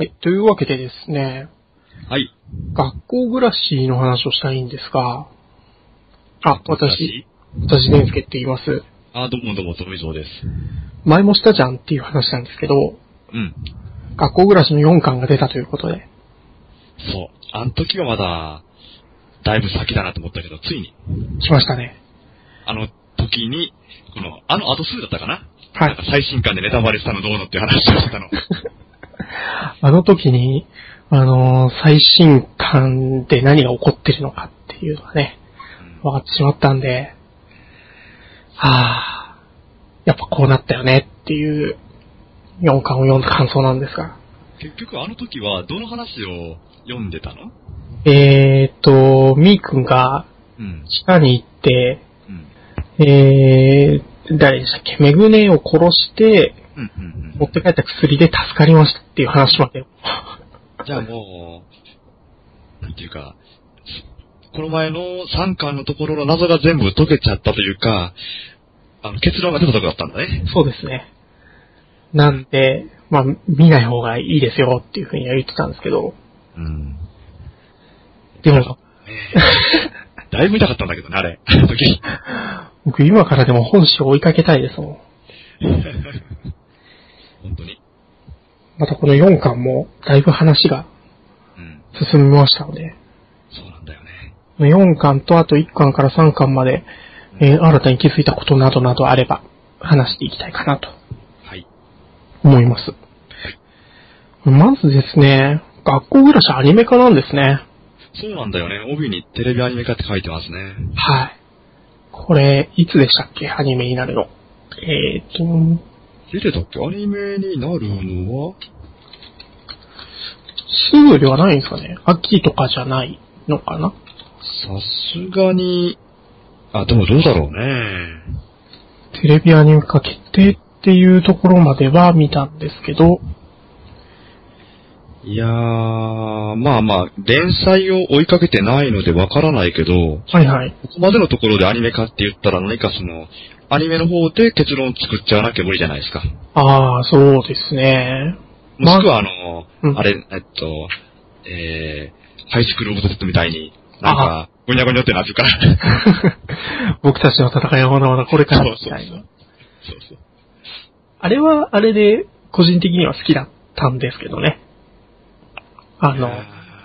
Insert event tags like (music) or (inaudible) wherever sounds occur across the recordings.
はい。というわけでですね、はい。学校暮らしの話をしたいんですが、あ、私、私私、伝助って言います。あ、どうもどうも、富蔵です。前もしたじゃんっていう話なんですけど、うん。学校暮らしの4巻が出たということで、そう。あの時はまだ、だいぶ先だなと思ったけど、ついに、来ましたね。あの時に、この、あの後すぐだったかな？はいなんか最新刊でネタバレしたのどうのっていう話をしてたの。(laughs) (laughs) あの時に、あのー最新刊で何が起こってるのかっていうのがね、分かってしまったんで、はぁ、やっぱこうなったよねっていう4巻を読んだ感想なんですが、結局あの時は、どの話を読んでたの？えーっと、みーくんがうん。地下に行って、うん。えー、誰でしたっけ？メグネを殺して、うん、うん、持って帰った薬で助かりましたっていう話まで。うん。じゃあもう、なんていうか、この前の3巻のところの謎が全部解けちゃったというか、あの、結論が出たとこだったんだね。そうですね。なんで、まあ、見ない方がいいですよっていうふうには言ってたんですけど、うん。でも、(laughs) だいぶ見たかったんだけどね、あれ。あの時。僕今からでも本誌を追いかけたいですもん。(laughs) 本当に。またこの4巻もだいぶ話がうん。進みましたので、そうなんだよね。4巻とあと1巻から3巻まで、えー新たに気づいたことなどなどあれば話していきたいかなとはい。思います。まずですね、学校暮らしアニメ化なんですね。そうなんだよね。帯にテレビアニメ化って書いてますね。はい。これ、いつでしたっけ？アニメになるの。えーと、出てたっけ？アニメになるのは？すぐではないんですかね。秋とかじゃないのかな？さすがに、あ、でもどうだろうね。テレビアニメ化決定っていうところまでは見たんですけど、いやー、まあまあ、連載を追いかけてないのでわからないけど、はいはい。ここまでのところでアニメ化って言ったら何かその、アニメの方で結論作っちゃわなきゃ無理じゃないですか。ああ、そうですね。もしくはあの、うんあれ、えっと、えー、ハイスクールオブザ・デッドみたいに、なんか、ごにゃごにゃってなってるから。(laughs) 僕たちの戦いはまだまだこれからみたいな。そうそう。あれは、あれで、個人的には好きだったんですけどね。あの、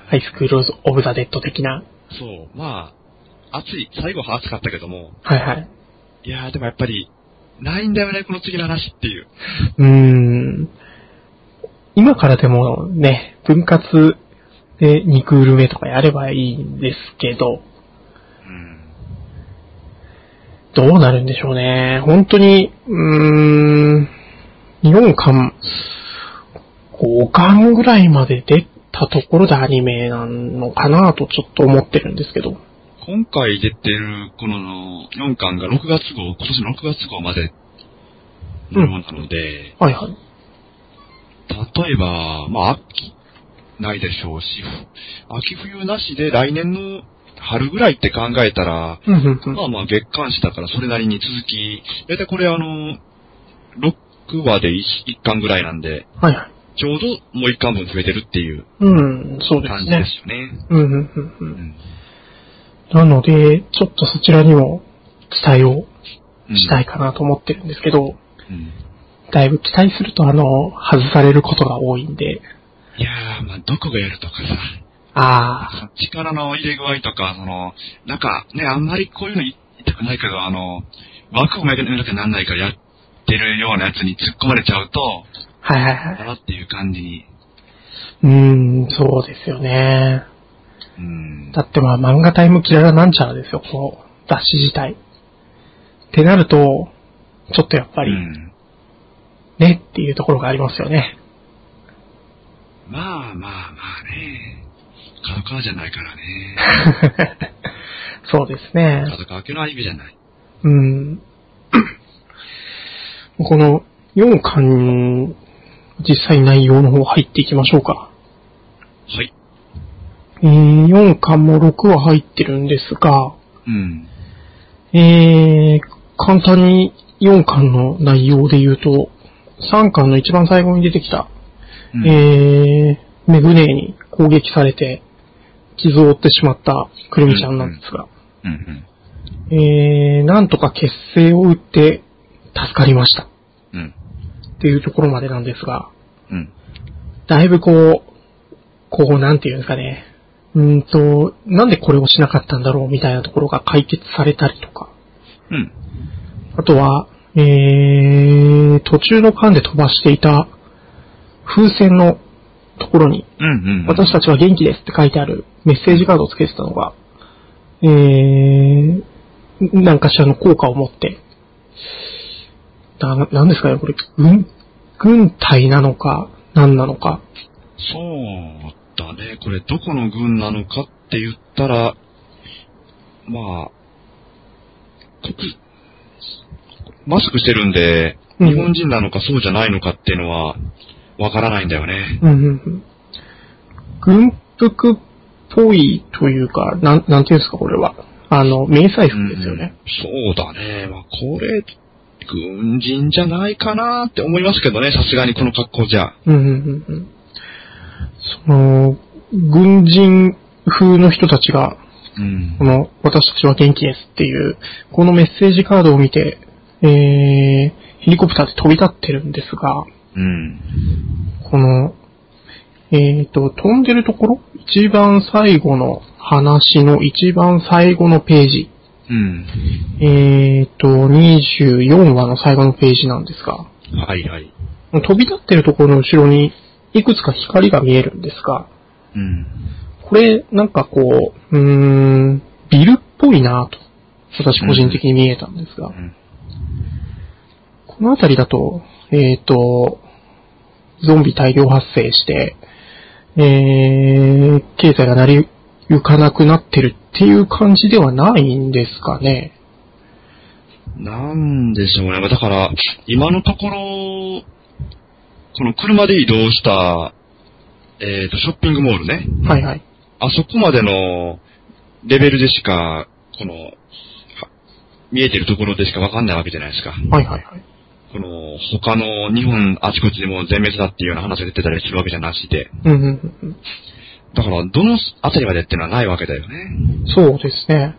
ハイスクールオブザ・デッド的な。ーそう、まあ、熱い、最後は熱かったけども、はいはい。いやーでもやっぱり、ないんだよね、この次の話っていう。うーん。今からでもね、分割で2クール目とかやればいいんですけど、うん。どうなるんでしょうね。本当に、うーん、4巻、5巻ぐらいまで出たところでアニメなのかなとちょっと思ってるんですけど。今回出てる、この4巻が6月号、今年の6月号までのものなので、はいはい。例えば、まあ、秋、ないでしょうし、秋冬なしで来年の春ぐらいって考えたら、うんうんうんまあまあ月刊誌だからそれなりに続き、だいたいこれあの、6話で 1, 巻ぐらいなんで、はいはい。ちょうどもう1巻分増えてるっていううん、そうですね。感じですよね。うんうんうんう。うんん。なので、ちょっとそちらにも期待をうんしたいかなと思ってるんですけど、うん。だいぶ期待するとあの、外されることが多いんで、いやー、まあどこがやるとかさ、あ力の入れ具合とか、その、なんかね、あんまりこういうの言いたくないけど、あの、枠を埋めなきゃなんないからやってるようなやつに突っ込まれちゃうと、あ、はいはいはい。だなっていう感じに。うーん、そうですよね。うん。だってまあ漫画タイムキララなんちゃらですよ、この雑誌自体。ってなると、ちょっとやっぱり、うん。ねっていうところがありますよね。まあまあまあね。角川じゃないからね。(laughs) そうですね。角川家のアニメじゃない。うん。(clears throat) この4巻、実際内容の方入っていきましょうか。はい。えー、4巻も6話入ってるんですが、うん。えー、簡単に4巻の内容で言うと、3巻の一番最後に出てきた、うんえー、メグネーに攻撃されて、傷を負ってしまったくるみちゃんなんですが、うんうん。えー、なんとか結成を打って助かりました。うん。っていうところまでなんですが、うん。だいぶこう、こう、なんていうんですかね。うーんと、なんでこれをしなかったんだろうみたいなところが解決されたりとか。うん。あとは、えー、途中の間で飛ばしていた風船のところに、うんうん。私たちは元気ですって書いてあるメッセージカードをつけてたのが、えー、なんかしらの効果を持って、な、なんですかね、これ、軍、軍隊なのか、何なのか。そうだね。これどこの軍なのかって言ったら、まあ、国、マスクしてるんで、うん日本人なのかそうじゃないのかっていうのは、わからないんだよね。うんうんうん。軍服っぽいというか、なん、なんていうんですか、これは。あの、迷彩服ですよね。うんそうだね。まあ、これ、軍人じゃないかなって思いますけどね、さすがにこの格好じゃ。うんうんうんうん。その、軍人風の人たちが、うんこ。の、私たちは元気ですっていう、このメッセージカードを見て、えー、ヘリコプターで飛び立ってるんですが、うん。この、えーと、飛んでるところ一番最後の話の一番最後のページ。うん。えーと、24話の最後のページなんですが、はいはい。飛び立ってるところの後ろにいくつか光が見えるんですが、うん。これ、なんかこう、うーん、ビルっぽいなと、私個人的に見えたんですが、うん。この辺りだと、えっ、と、ゾンビ大量発生して、えー、経済が成り行かなくなってるっていう感じではないんですかね。なんでしょうね。だから、今のところ、この車で移動した、えっ、と、ショッピングモールね。はいはい。あそこまでのレベルでしか、この、は見えてるところでしかわかんないわけじゃないですか。はいはいはい。この、他の日本あちこちでも全滅だっていうような話が出てたりするわけじゃなしで。うんうんうんうん。だから、どのあたりまでっていうのはないわけだよね。そうですね。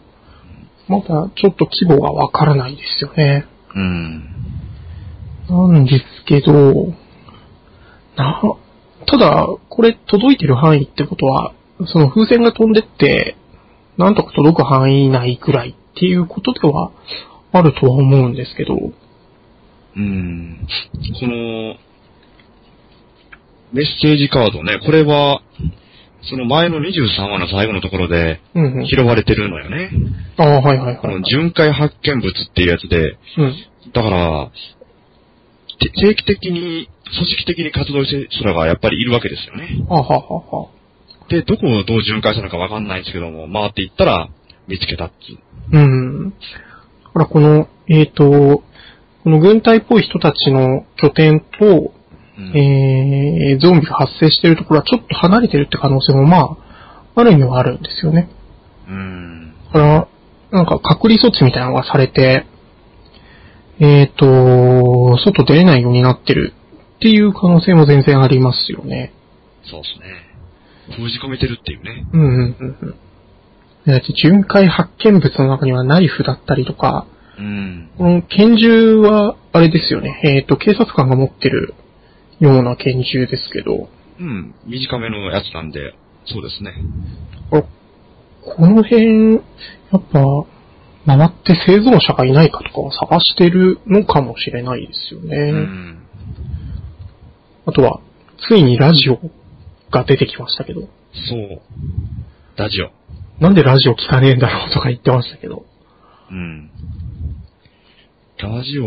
まだちょっと規模がわからないですよね。うん。なんですけど、な、ただ、これ届いてる範囲ってことは、その風船が飛んでって、なんとか届く範囲内くらいっていうことではあるとは思うんですけど、うん。この、メッセージカードね、これは、その前の23話の最後のところでうんうん。拾われてるのよね。ああ、はいはいこのはい。巡回発見物っていうやつで、うん。だから、て定期的に、組織的に活動してる人らがやっぱりいるわけですよね。あははは。で、どこをどう巡回したのかわかんないんですけども、回っていったら見つけたっていう。うん。だからこの、えっ、と、この軍隊っぽい人たちの拠点と、うんえー、ゾンビが発生しているところはちょっと離れてるって可能性もまあ、ある意味はあるんですよね。うん。だから、なんか隔離措置みたいなのがされて、えっ、と、外出れないようになってるっていう可能性も全然ありますよね。そうですね。封じ込めてるっていうね。うんうんうんうん。だって巡回発見物の中にはナイフだったりとか、うん。この拳銃は、あれですよね。えっ、と、警察官が持ってるような拳銃ですけど、うん。短めのやつなんで、そうですね。ここの辺、やっぱ、回って生存者がいないかとかを探してるのかもしれないですよね。うん。あとは、ついにラジオが出てきましたけど、そう。ラジオ。なんでラジオ聞かねえんだろうとか言ってましたけど。うん。ラジオ、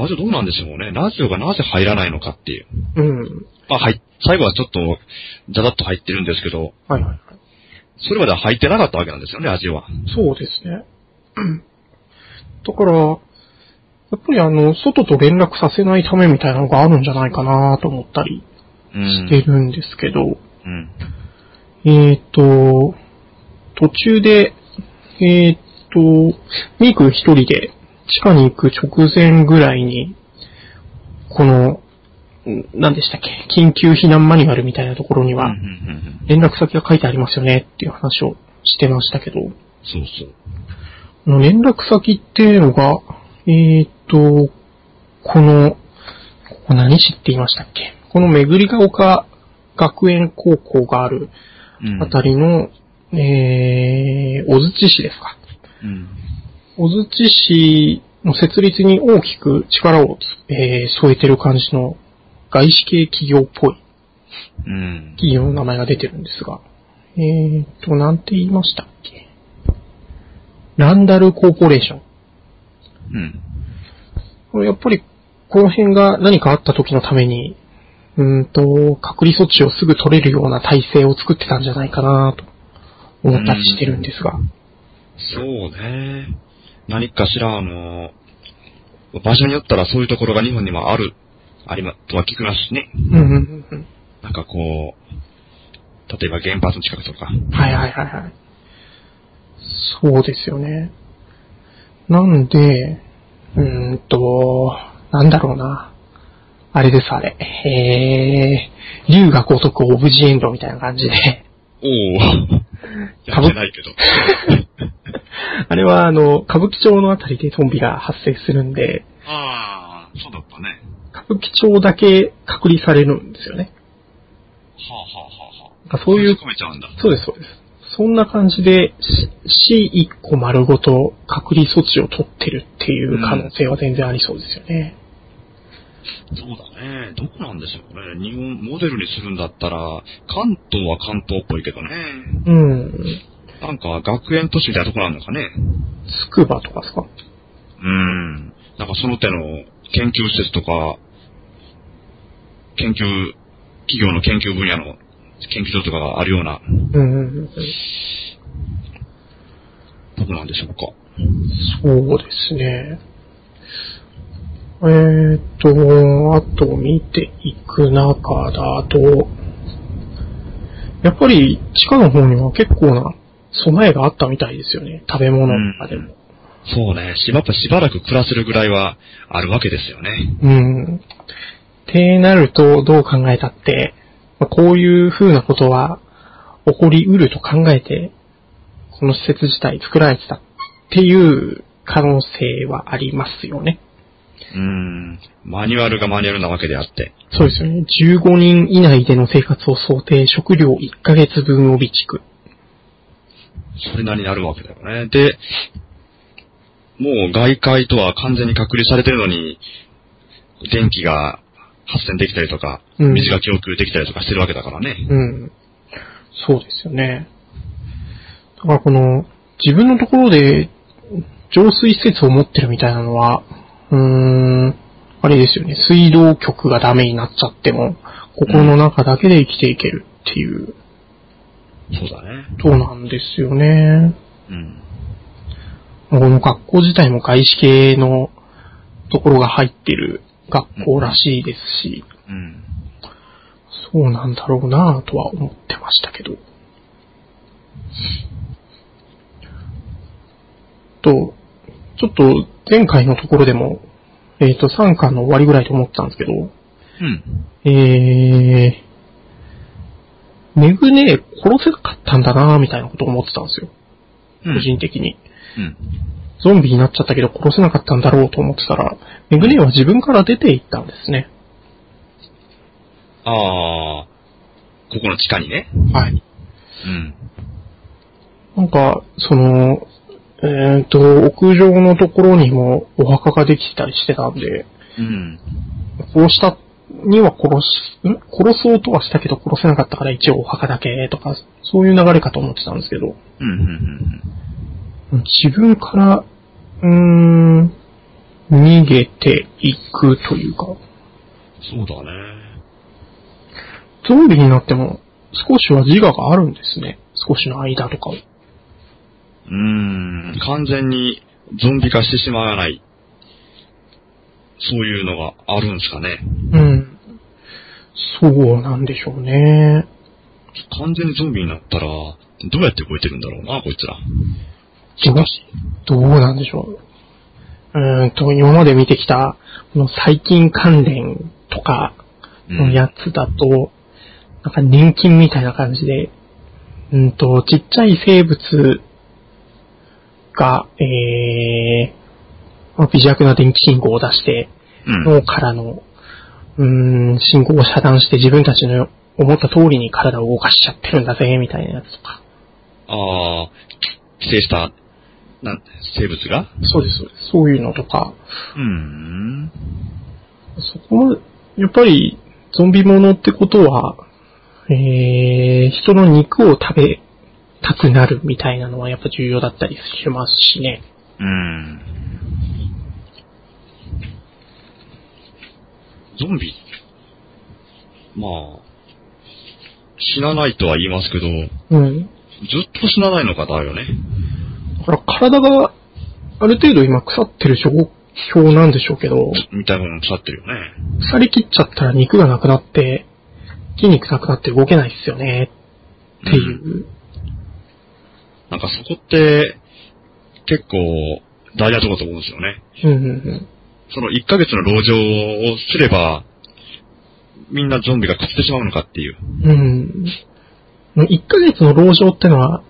ラジオどうなんでしょうね。ラジオがなぜ入らないのかっていう。うん。まあ、はい。最後はちょっと、ざざっと入ってるんですけど、はいはいはい。それまでは入ってなかったわけなんですよね、ラジオは。そうですね。う (clears throat) んだから、やっぱりあの、外と連絡させないためみたいなのがあるんじゃないかなと思ったりうん。してるんですけど、うん。えっ、と、途中で、えっ、と、ミーク一人で地下に行く直前ぐらいに、この、ん何でしたっけ緊急避難マニュアルみたいなところには、うんうんうんうん連絡先が書いてありますよねっていう話をしてましたけど、そうそう。連絡先っていうのが、えーっと、この、ここ何市って言いましたっけ？この巡りが丘学園高校があるうんあたりの、えー、小槌市ですか。うん。小槌市の設立に大きく力を、えー添えてる感じの外資系企業っぽいうん。企業の名前が出てるんですが、えーっと、なんて言いましたっけ？ランダルコーポレーション。うん。これやっぱり、この辺が何かあった時のために、うーんと、隔離措置をすぐ取れるような体制を作ってたんじゃないかなと思ったりしてるんですが。そうね。何かしら、あの、場所によったらそういうところが日本にもある、ありま、とは聞くますしね。うんうんうんうん。なんかこう、例えば原発の近くとか。はいはいはいはい。そうですよね。なんで、うーんと、なんだろうな。あれです、あれ。えー、竜が如くオブジェエンドみたいな感じで。おお (laughs) やってないけど。(laughs) あれは、あの、歌舞伎町のあたりでゾンビが発生するんで、ああ、そうだったね。歌舞伎町だけ隔離されるんですよね。はあはあはあはなんかそういう。そうです、そうです。そんな感じで、し C1 個丸ごと隔離措置を取ってるっていう可能性は全然ありそうですよね。そうだね。どこなんでしょうね。日本、モデルにするんだったら、関東は関東っぽいけどね。うん。なんか学園都市みたいなところあるのかね。つくばとかですか？うん。なんかその手の研究施設とか、研究、企業の研究分野の研究所とかがあるようなうんうんうん。とこなんでしょうか。そうですね。えーっと、あと見ていく中だと、やっぱり地下の方には結構な備えがあったみたいですよね。食べ物とかでも。そうね。しばっぱしばらく暮らせるぐらいはあるわけですよね。うん。ってなると、どう考えたって、まあこういう風なことは起こりうると考えて、この施設自体作られてたっていう可能性はありますよね。うん。マニュアルがマニュアルなわけであって。そうですよね。15人以内での生活を想定、食料1ヶ月分を備蓄。それなりにあるわけだよね。で、もう外界とは完全に隔離されてるのに、電気が発電できたりとか、うん水が供給できたりとかしてるわけだからね。うん。そうですよね。だからこの、自分のところで浄水施設を持ってるみたいなのは、うーん、あれですよね。水道局がダメになっちゃっても、ここの中だけで生きていけるっていう、そうだね。そうなんですよね。うん。この学校自体も外資系のところが入ってる学校らしいですし、うん。そうなんだろうなぁとは思ってましたけど。と、ちょっと前回のところでも、えっ、と、3巻の終わりぐらいと思ってたんですけど、うん。えー、メグネ殺せなかったんだなぁみたいなことを思ってたんですよ。うん個人的に。うん。ゾンビになっちゃったけど殺せなかったんだろうと思ってたら、メグネは自分から出ていったんですね。ああ、ここの地下にね。はい。うん。なんか、その、えっ、と、屋上のところにもお墓ができてたりしてたんで、うん。殺したには殺し、ん？殺そうとはしたけど殺せなかったから一応お墓だけとか、そういう流れかと思ってたんですけど、うん。うん。自分から、うーん、逃げていくというか、そうだね。ゾンビになっても少しは自我があるんですね。少しの間とかを。うーん。完全にゾンビ化してしまわない。そういうのがあるんですかね。うん。そうなんでしょうね。完全にゾンビになったら、どうやって動いてるんだろうな、こいつら。どうどうなんでしょう？うーんと、今まで見てきた、この細菌関連とかのやつだと、なんか年金みたいな感じで、うんと、ちっちゃい生物が、えー、まあ微弱な電気信号を出して、うん。脳からの、うーん、信号を遮断して自分たちの思った通りに体を動かしちゃってるんだぜ、みたいなやつとか。ああ、寄生した、なん、生物が？そうです、そうです。そういうのとか、うん。そこも、やっぱり、ゾンビものってことは、えー、人の肉を食べたくなるみたいなのはやっぱ重要だったりしますしね。うん。ゾンビまあ、死なないとは言いますけど、うん。ずっと死なないのかだよね。ら体がある程度今腐ってる状況なんでしょうけど、みたいなもの腐ってるよね。腐りきっちゃったら肉がなくなって、筋肉なくなって動けないっすよね、っていう。なんかそこって、結構、大事なところだと思うんですよね。うんうんうん。その1ヶ月の籠城をすれば、みんなゾンビが勝ってしまうのかっていう。うん。1ヶ月の籠城ってのは、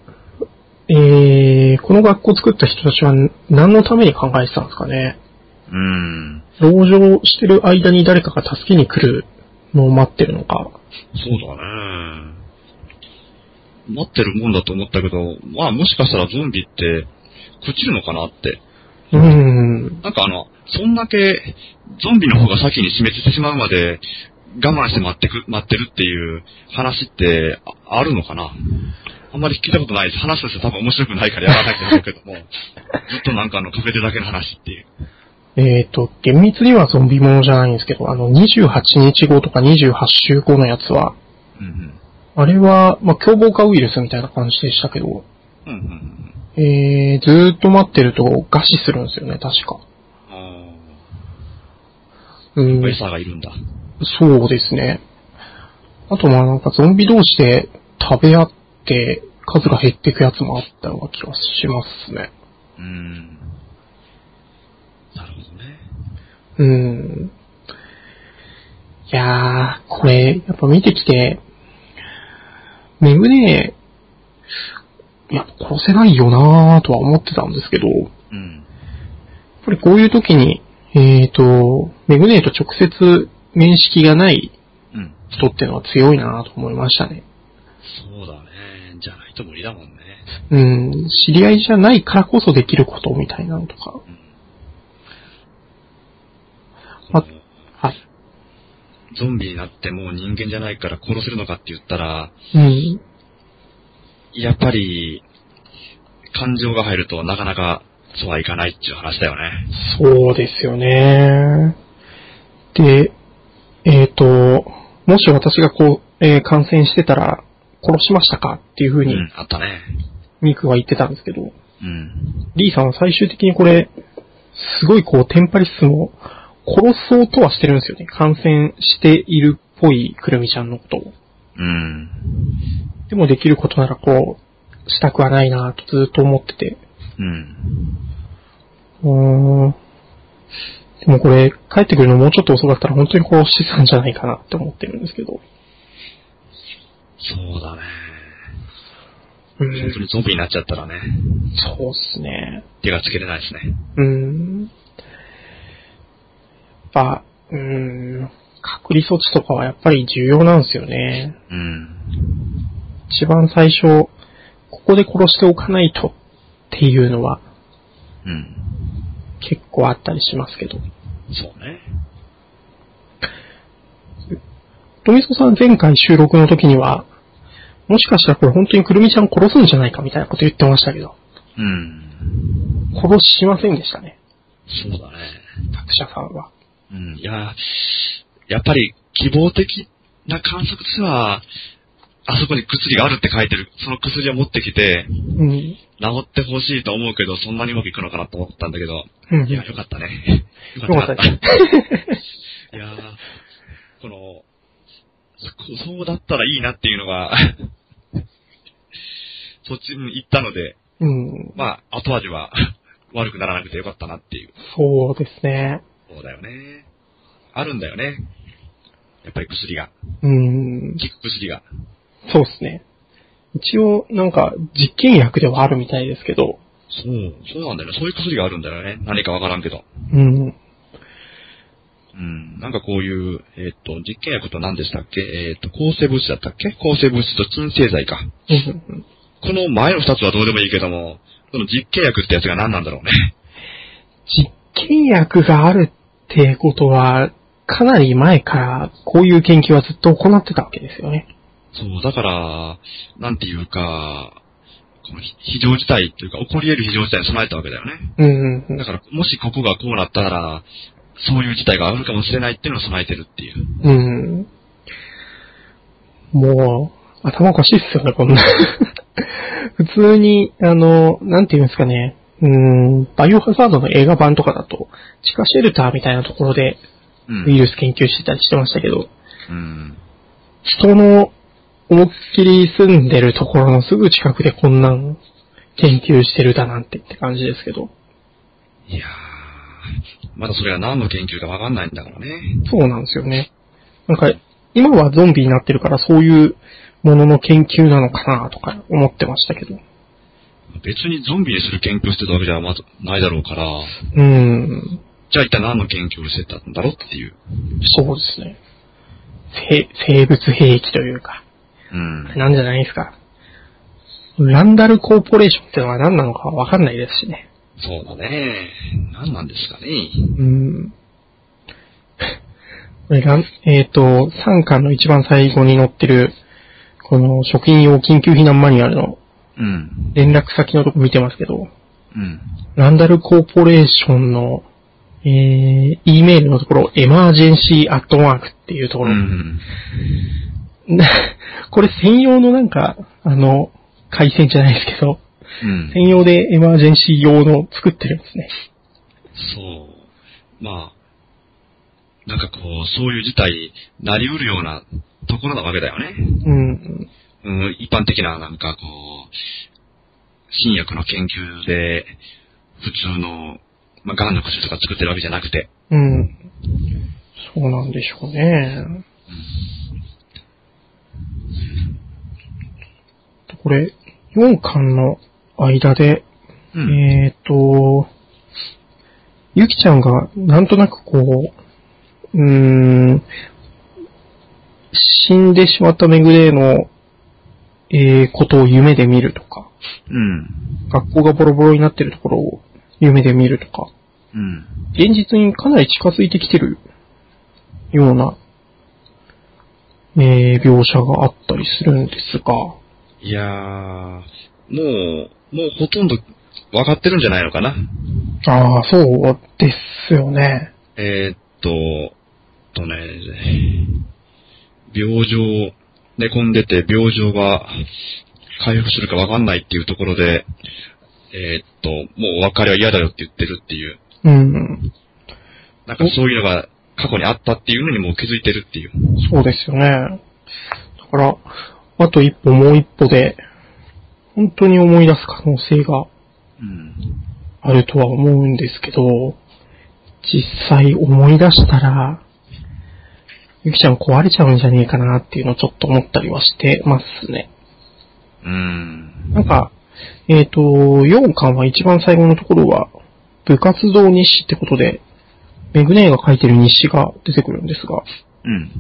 えー、この学校を作った人たちは何のために考えてたんですかね？うん。籠城してる間に誰かが助けに来るのを待ってるのか。そうだね。待ってるもんだと思ったけど、まあもしかしたらゾンビって、朽ちるのかなって。うん。なんかあの、そんだけ、ゾンビの方が先に死滅してしまうまで、我慢して待ってく、待ってるっていう話って、ああるのかな？あんまり聞いたことないです。話として多分面白くないからやらないと思うけども、(laughs) ずっとなんかあの、隠れてるだけの話っていう。えっ、と、厳密にはゾンビものじゃないんですけど、あの、28日後とか28週後のやつは、うんうん。あれは、まあ、凶暴化ウイルスみたいな感じでしたけど、うんうんうん。えー、ずーっと待ってると餓死するんですよね、確か。あうんあ、餌がいるんだ。そうですね。あとまあなんかゾンビ同士で食べ合って数が減っていくやつもあったような気がしますね。うん。なるほどね。うん。いやー、これ、やっぱ見てきて、めぐねいや、殺せないよなーとは思ってたんですけど、やっうん。ぱりこういう時に、えーと、めぐねと直接面識がないうん。人っていうのは強いなと思いましたね。そうだね。じゃないと無理だもんね。うん、知り合いじゃないからこそできることみたいなのとか。うん。はい。ゾンビになってもう人間じゃないから殺せるのかって言ったら、うん。やっぱり、感情が入るとなかなかそうはいかないっていう話だよね。そうですよね。で、えっ、と、もし私がこう、えー感染してたら殺しましたかっていうふうにうん、あったね。ミクは言ってたんですけど、うん。リーさんは最終的にこれ、すごいこう、テンパリスも殺そうとはしてるんですよね。感染しているっぽいくるみちゃんのことを。うん。でもできることならこう、したくはないなとずっと思ってて。うん。うーん。でもこれ、帰ってくるのもうちょっと遅かったら本当に殺してたんじゃないかなって思ってるんですけど。そうだね。う本当にゾンビになっちゃったらね、そうっすね。手がつけれないですね。うーん。やっぱ、うーん、隔離措置とかはやっぱり重要なんですよね。うん。一番最初、ここで殺しておかないとっていうのはうん。結構あったりしますけど。そうね。富曽さん前回収録の時には、もしかしたらこれ本当にくるみちゃん殺すんじゃないかみたいなこと言ってましたけど、うん。殺しませんでしたね。そうだね。作者さんは。うん。いや、やっぱり希望的な観測としては、あそこに薬があるって書いてる、その薬を持ってきて、うん。治ってほしいと思うけど、そんなにうまくいくのかなと思ったんだけど、うんいや、よかったね。よかった。よかった。(laughs) いやーこの、そそうだったらいいなっていうのが、(laughs) そっちに行ったので、うん。まあ、後味は (laughs) 悪くならなくてよかったなっていう。そうですね。そうだよね。あるんだよね。やっぱり薬が。うーん。効く薬が。そうですね。一応、なんか、実験薬ではあるみたいですけど、そう、そうなんだよね。そういう薬があるんだよね。何かわからんけど。うん。うん。なんかこういう、えっ、と、実験薬と何でしたっけ？えっ、と、抗生物質だったっけ？抗生物質と鎮静剤か。この前の二つはどうでもいいけども、その実験薬ってやつが何なんだろうね？実験薬があるってことは、かなり前からこういう研究はずっと行ってたわけですよね。そう、だから、なんていうか、この非常事態というか、起こり得る非常事態に備えたわけだよね。うんうんうんだから、もしここがこうなったら、そういう事態があるかもしれないっていうのを備えてるっていう。うん。もう、頭おかしいっすよね、こんな。(laughs) 普通に、あの、なんていうんですかね。うん、バイオハザードの映画版とかだと、地下シェルターみたいなところでうん。ウイルス研究してたりしてましたけど、うん。人の思いっきり住んでるところのすぐ近くでこんなん研究してるだなんてって感じですけど。いやー、まだそれが何の研究かわかんないんだからね。そうなんですよね。なんか、今はゾンビになってるからそういうものの研究なのかなとか思ってましたけど。別にゾンビにする研究をしてたわけではまずないだろうから、うーん。じゃあ一体何の研究をしてたんだろうっていう。そうですね。生生物兵器というか、うん。なんじゃないですか。ランダルコーポレーションってのは何なのかわかんないですしね。そうだね。何なんですかね。うーん。これラン、えっ、と、3巻の一番最後に載ってる、この職員用緊急避難マニュアルのうん。連絡先のとこ見てますけど、うん。ランダルコーポレーションの、えー、E メールのところ、エマージェンシーアットマークっていうところ、うん。な (laughs) これ専用のなんか、あの、回線じゃないですけど、うん。専用でエマージェンシー用の作ってるんですね。そう。まあ、なんかこう、そういう事態になりうるようなところなわけだよね。うん。うん、一般的ななんかこう、新薬の研究で、普通の、まあ、癌の薬とか作ってるわけじゃなくて、うん。そうなんでしょうね。これ、4巻の間で、うん。えっ、と、ゆきちゃんがなんとなくこう、うーん、死んでしまっためぐれの、えー、ことを夢で見るとか、うん。学校がボロボロになってるところを夢で見るとか、うん。現実にかなり近づいてきてるような、えー、描写があったりするんですが、いやー、もう、もうほとんど分かってるんじゃないのかな？ああ、そうですよね。えー、っと、とね、病状、寝込んでて病状が回復するか分かんないっていうところで、えー、っと、もうお別れは嫌だよって言ってるっていう、うん。なんかそういうのが過去にあったっていうのにもう気づいてるっていう。そうですよね。だから、あと一歩もう一歩で、本当に思い出す可能性がうん。あるとは思うんですけど、実際思い出したら、ゆきちゃん壊れちゃうんじゃねえかなっていうのをちょっと思ったりはしてますね。うん。なんか、えっ、と、4巻は一番最後のところは、部活動日誌ってことで、メグネーが書いてる日誌が出てくるんですが、うん。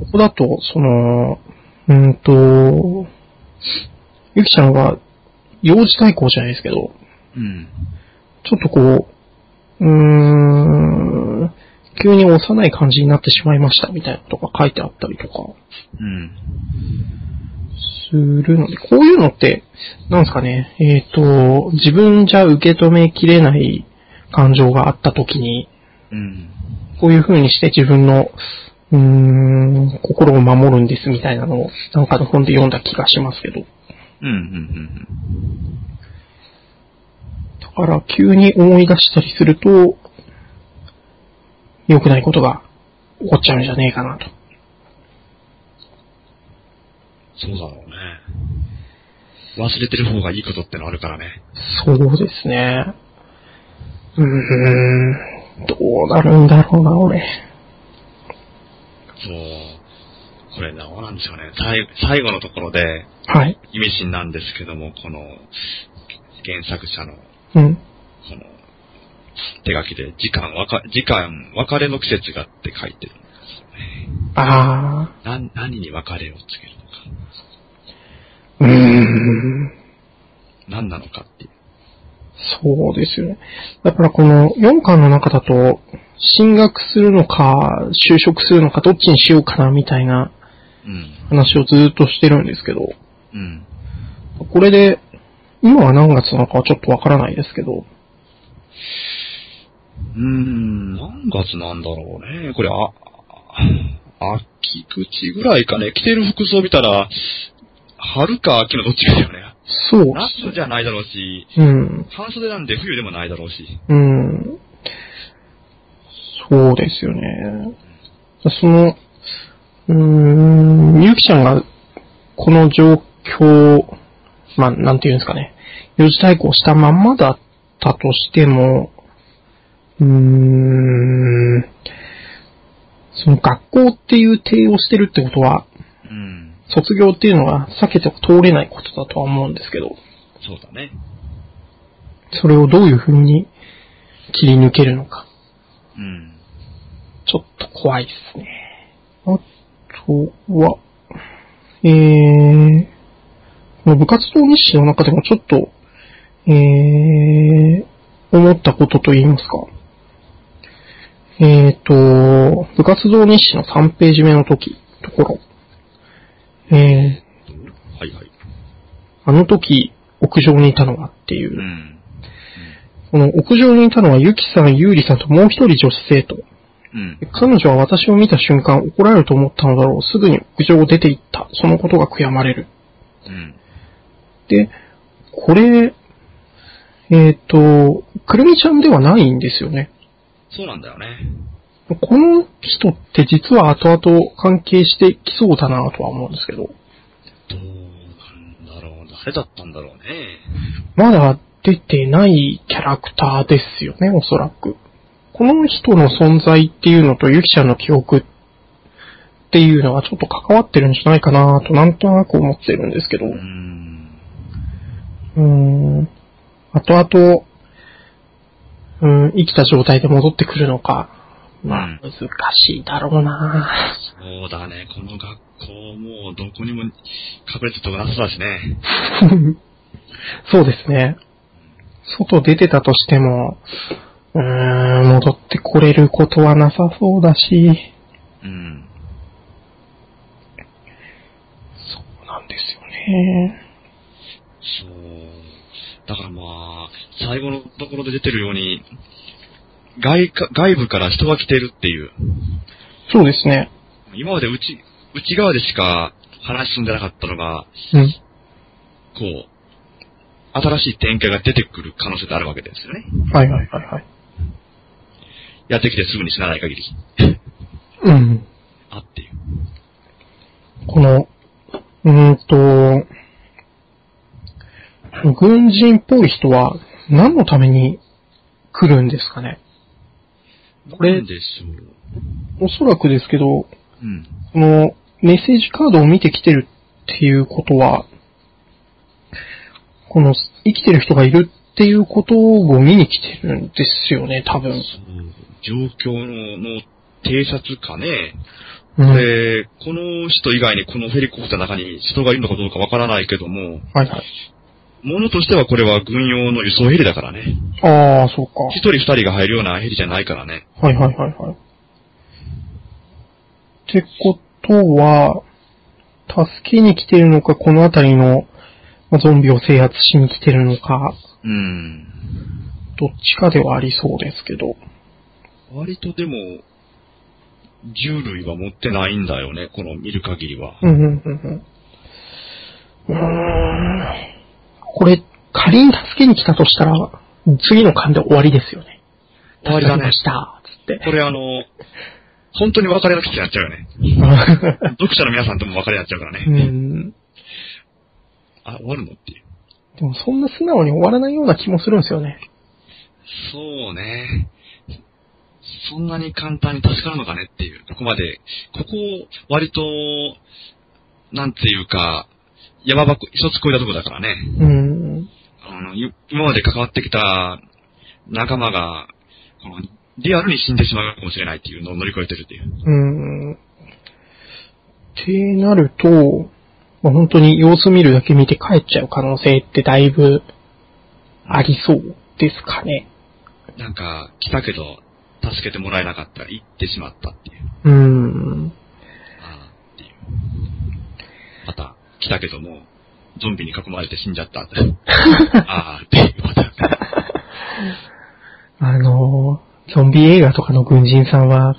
ここだと、その、うーんと、ゆきちゃんが幼児対抗じゃないですけど、うん。ちょっとこう、うーん、急に幼い感じになってしまいましたみたいなことが書いてあったりとかうん。するので、こういうのって、なんですかね、えっ、と、自分じゃ受け止めきれない感情があった時に、うん。こういう風にして自分の、うーん、心を守るんですみたいなのを、なんかの本で読んだ気がしますけど。うん。うん。だから、急に思い出したりすると、良くないことが起こっちゃうんじゃねえかなと。そうだろうね。忘れてる方がいいことってのあるからね。そうですね。うーん、どうなるんだろうな、俺。そう。これな、なんでしょうね。最最後のところで、はい。意味深なんですけども、この、原作者の、うん。この、手書きで、時間、わか、時間、別れの季節がって書いてるんですよね。あ何、何に別れをつけるのか。ー。うーん。何なのかっていう。そうですよね。だからこの4巻の中だと、進学するのか、就職するのか、どっちにしようかな、みたいなうん。話をずっとしてるんですけど、うん。これで、今は何月なのかはちょっとわからないですけど、うーん、何月なんだろうね。これ、あ、秋口ぐらいかね。着てる服装見たら、春か秋のどっちかだよね。そう。夏じゃないだろうし、うん。半袖なんで冬でもないだろうし。うん。そうですよね。その、うーん、ゆきちゃんが、この状況、まあ、なんていうんですかね、幼児対抗したまんまだったとしても、うーん、その学校っていう体をしてるってことは、うん。卒業っていうのは避けては通れないことだとは思うんですけど、そうだね。それをどういう風に切り抜けるのか。うん。ちょっと怖いですね。あとは、えー、この部活動日誌の中でもちょっと、えー、思ったことと言いますか。えーと、部活動日誌の3ページ目の時、ところ。えー、はいはい。あの時、屋上にいたのはっていうう、ん。この屋上にいたのはゆきさん、ゆうりさんともう一人女子生徒。うん。彼女は私を見た瞬間怒られると思ったのだろう。すぐに屋上を出て行った。そのことが悔やまれる。うん。で、これ、えっ、と、くるみちゃんではないんですよね。そうなんだよね。この人って実は後々関係してきそうだなとは思うんですけど、どうなんだろう。誰だったんだろうね。まだ出てないキャラクターですよね、おそらく。この人の存在っていうのとゆきちゃんの記憶っていうのはちょっと関わってるんじゃないかなとなんとなく思ってるんですけど。うーん。うーん。後々、うん、生きた状態で戻ってくるのか。まあ、うん難しいだろうなそうだね。この学校もうどこにも隠れてるとこなさそうだしね。(laughs) そうですね。外出てたとしても、うーん、戻ってこれることはなさそうだし、うん。そうなんですよね。そう。だからまあ、最後のところで出てるように、外か、外部から人が来てるっていう。そうですね。今まで内、内側でしか話進んでなかったのが、うん。こう、新しい展開が出てくる可能性ってあるわけですよね。はいはいはいはい。やってきてすぐに死なない限り。うん。あっていう。この、うーんと、軍人っぽい人は何のために来るんですかね？これ。おそらくですけど、うん。このメッセージカードを見てきてるっていうことは、この生きてる人がいるっていうことを見に来てるんですよね、多分。状況のの偵察かね。うん。で、この人以外にこのヘリコプターの中に人がいるのかどうかわからないけども、はいはい。ものとしてはこれは軍用の輸送ヘリだからね。ああ、そうか。一人二人が入るようなヘリじゃないからね。はいはいはいはい。ってことは、助けに来てるのか、この辺りのまあゾンビを制圧しに来てるのか、うん。どっちかではありそうですけど。割とでも、銃類は持ってないんだよね、この見る限りは。うんうんうんうん。うーん。これ、仮に助けに来たとしたら、次の巻で終わりですよね。終わりだね。した、つって。これあの、本当に別れの危機になっちゃうよね。(laughs) 読者の皆さんとも別れになっちゃうからうね。ん。あ、終わるのっていう。でもそんな素直に終わらないような気もするんですよね。そうね。そんなに簡単に助かるのかねっていう、ここまで、ここを割と、なんていうか、山箱一つ超えたとこだからね。うん。あの、い今まで関わってきた仲間が、この、リアルに死んでしまうかもしれないっていうのを乗り越えてるっていう。うん。ってなると、まあ、本当に様子見るだけ見て帰っちゃう可能性ってだいぶありそうですかね。なんか、来たけど、助けてもらえなかった、行ってしまったっていう。うん。ああ、っていう。また、来たけども、ゾンビに囲まれて死んじゃった。(laughs) ああ、っていう、また。あのーゾンビ映画とかの軍人さんは、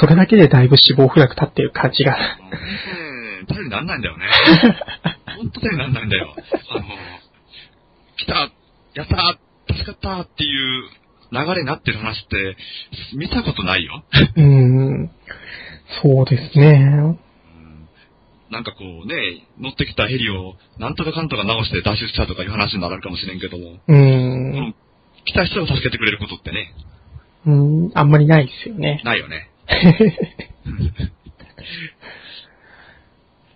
それだけでだいぶ死亡フラグ立ってる感じが。うん、頼りになんないんだよね。ほんと頼りになんないんだよ。あの、来た、やった、助かったっていう流れになってる話って、見たことないよ。うん。そうですね。うんなんかこうね、乗ってきたヘリをなんとかかんとか直して脱出したとかいう話になるかもしれんけども、うこん。の来た人を助けてくれることってね、うん、あんまりないですよね。ないよね。(laughs)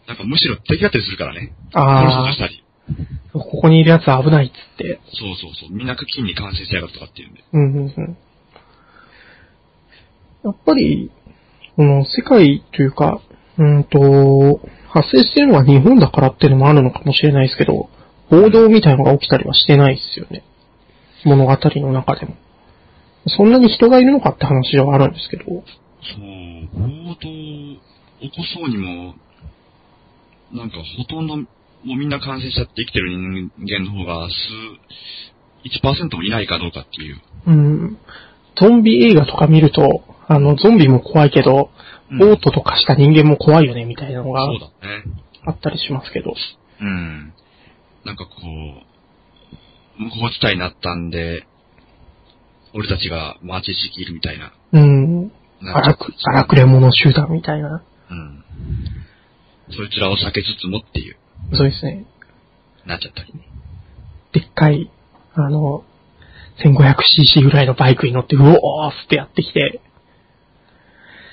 なんかむしろ敵だったりするからね。殺そうあとしたり。あ、ここにいる奴は危ないっつって。そうそうそう。みんな菌に感染しやがるとかっていうんで。うんうんうん。やっぱり、この世界というか、うんと、発生してるのは日本だからっていうのもあるのかもしれないですけど、暴動みたいのが起きたりはしてないですよね。物語の中でも。そんなに人がいるのかって話ではあるんですけど。そう、暴動起こそうにも、なんかほとんど、もうみんな感染しちゃって生きてる人間の方が数、1%もいないかどうかっていう。うん。ゾンビ映画とか見ると、あの、ゾンビも怖いけど、うんオートとかした人間も怖いよね、みたいなのがそうだね。あったりしますけど。うん。なんかこう、無法地帯になったんで、俺たちが街地域いるみたいな。うん。荒く、荒くれ者集団みたいな。うん。そいつらを避けつつもっていう、そうですね。なっちゃったりね。でっかい、あの、1500cc ぐらいのバイクに乗って、うおーってやってきて、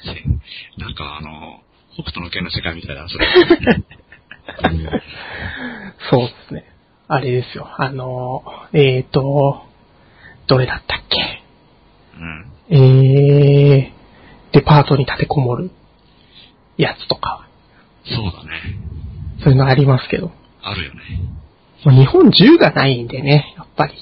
せ (laughs) なんかあの、北斗の剣の世界みたいだな、それ。(laughs) そうですね。あれですよ。あの、えーと、どれだったっけ？うん。えー、デパートに立てこもるやつとか、そうだね。そういうのありますけど。あるよね。まあ日本銃がないんでね、やっぱり。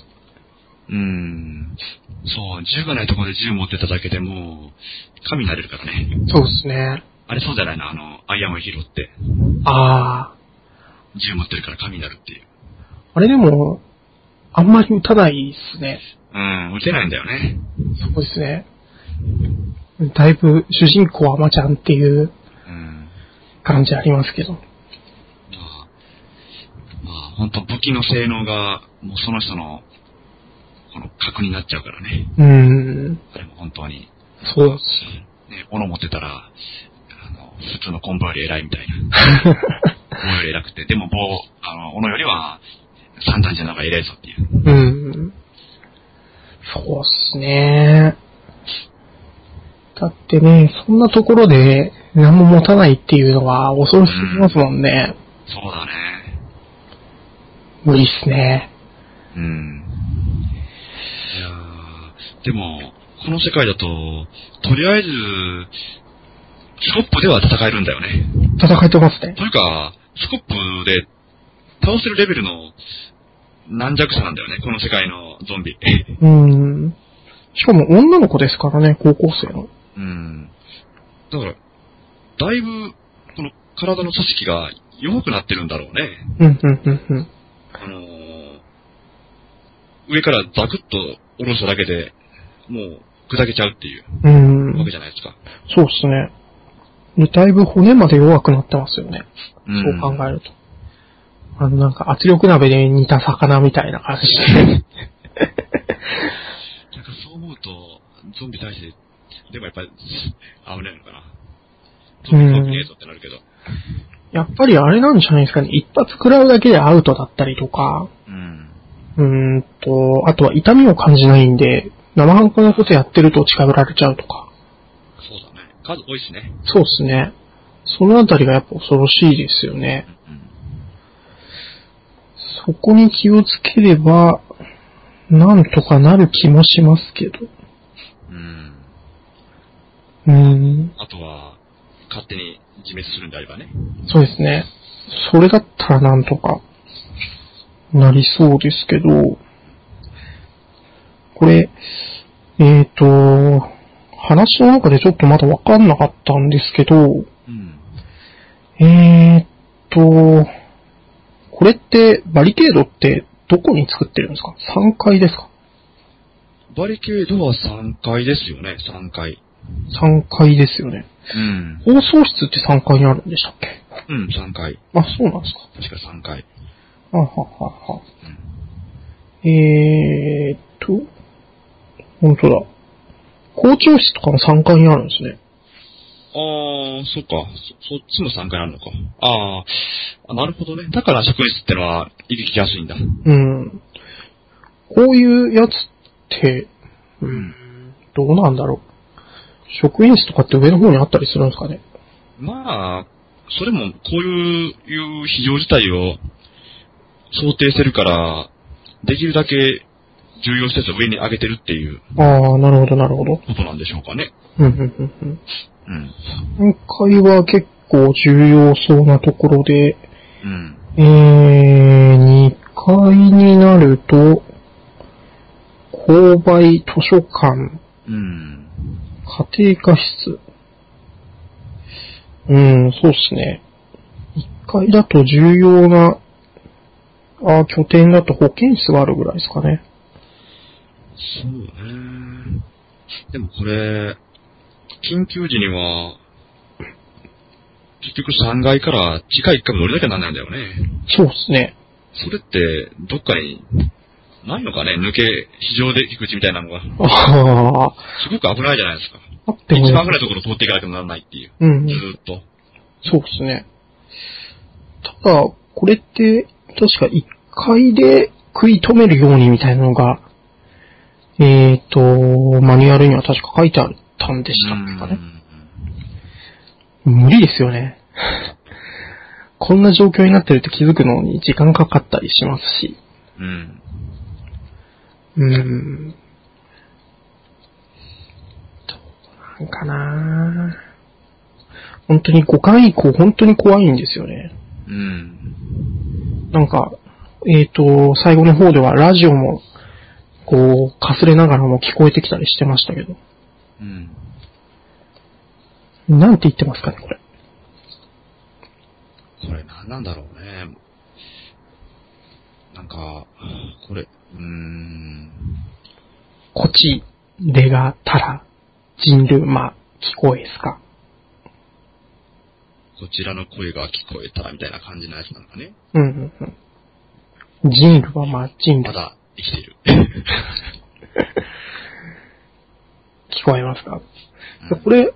うーん。そう、銃がないところで銃持ってただけでもう、神になれるからね。そうですね。あれそうじゃないの？あの、アイアンを拾って、あー、銃持ってるから神になるっていう。あれでも、あんまり撃たないっすね。うん、撃てないんだよね。そうですね。だいぶ主人公はアマちゃんっていううん。感じありますけど。まあ、まあ、本当武器の性能が、もうその人の、この核になっちゃうからね。うーん。あれも本当に。そうです。ね、斧持ってたら、あの、普通のコンボより偉いみたいな。(laughs) 棒より偉くて、でも棒、あの、斧よりは、三段じゃなく偉いぞっていう。うん。そうっすね。だってね、そんなところで何も持たないっていうのは恐ろしすぎますもんね。そうだね。無理っすね。うん。いやーでも、この世界だと、とりあえず、スコップでは戦えるんだよね。戦えてますね。というか、スコップで倒せるレベルの軟弱さなんだよね、この世界のゾンビ。うん。しかも女の子ですからね、高校生の。うん。だから、だいぶ、この体の組織が弱くなってるんだろうね。うん、うん、うん、うん。あのー上からザクッと下ろしただけで、もう砕けちゃうっていううんわけじゃないですか。そうっすね。で、だいぶ骨まで弱くなってますよね。うんそう考えると。あの、なんか圧力鍋で煮た魚みたいな感じで。なんかそう思うと、ゾンビ対して、でもやっぱり、危ないのかな。ゾンビ怖くねえぞってなるけど。やっぱりあれなんじゃないですかね。一発食らうだけでアウトだったりとか、うん。うーんと、あとは痛みを感じないんで、生半可なことやってると近寄られちゃうとか。そうだね。数多いしね。そうですね。そのあたりがやっぱ恐ろしいですよね。うん。そこに気をつければ、なんとかなる気もしますけど。うん。うーん。あとは、勝手に自滅するんであればね。そうですね。それだったらなんとかなりそうですけど、これ、えっ、と、話の中でちょっとまだわかんなかったんですけど、うん。えっ、と、これってバリケードってどこに作ってるんですか ?3 階ですか？バリケードは3階ですよね、3階。?3 階ですよね。うん。放送室って3階にあるんでしたっけ？うん、3階。あ、そうなんですか確か3階。あははは。えーっと、本当だ。校長室とかも3階にあるんですね。あー、そっか。そ、そっちも3階あるのか。あーあ、なるほどね。だから職員室ってのは入りきやすいんだ。うん。こういうやつって、うん、どうなんだろう。職員室とかって上の方にあったりするんですかね？まあ、それもこういう、いう非常事態を想定してるから、できるだけ重要施設を上に上げてるっていうああ、なるほど、なるほど。ことなんでしょうかね。うん、うん、うん、うん。うん。3階は結構重要そうなところで、うん。えー、2階になると、購買図書館、うん。家庭科室。うん、そうですね。1階だと重要な、あ拠点だと保健室があるぐらいですかね。そうね。でもこれ、緊急時には、結局3階から地下1階も乗りなきゃなんないんだよね。そうですね。それって、どっかに、ないのかね抜け、非常出口みたいなのが。ああ、すごく危ないじゃないですか。あっても一番危ないところを通っていかなきゃならないっていう。うんず、ーっと。そうですね。ただ、これって、確か1階で食い止めるようにみたいなのが、えっ、と、マニュアルには確か書いてあったんでしたっけかね。無理ですよね。こんな状況になってるって気づくのに時間かかったりしますし。うん。うーん。どうなんかな本当に5回以降本当に怖いんですよね。うん。なんか、えっ、と、最後の方ではラジオも、こう、かすれながらも聞こえてきたりしてましたけど。うん。なんて言ってますかね、これ。これ何なんだろうね。なんか、これ、うーん。こち、でが、たら、人類、ま、聞こえすか？こちらの声が聞こえたらみたいな感じのやつなのかね。うんうんうん。人類はま、人類。まだ生きている。聞こえますか、これ、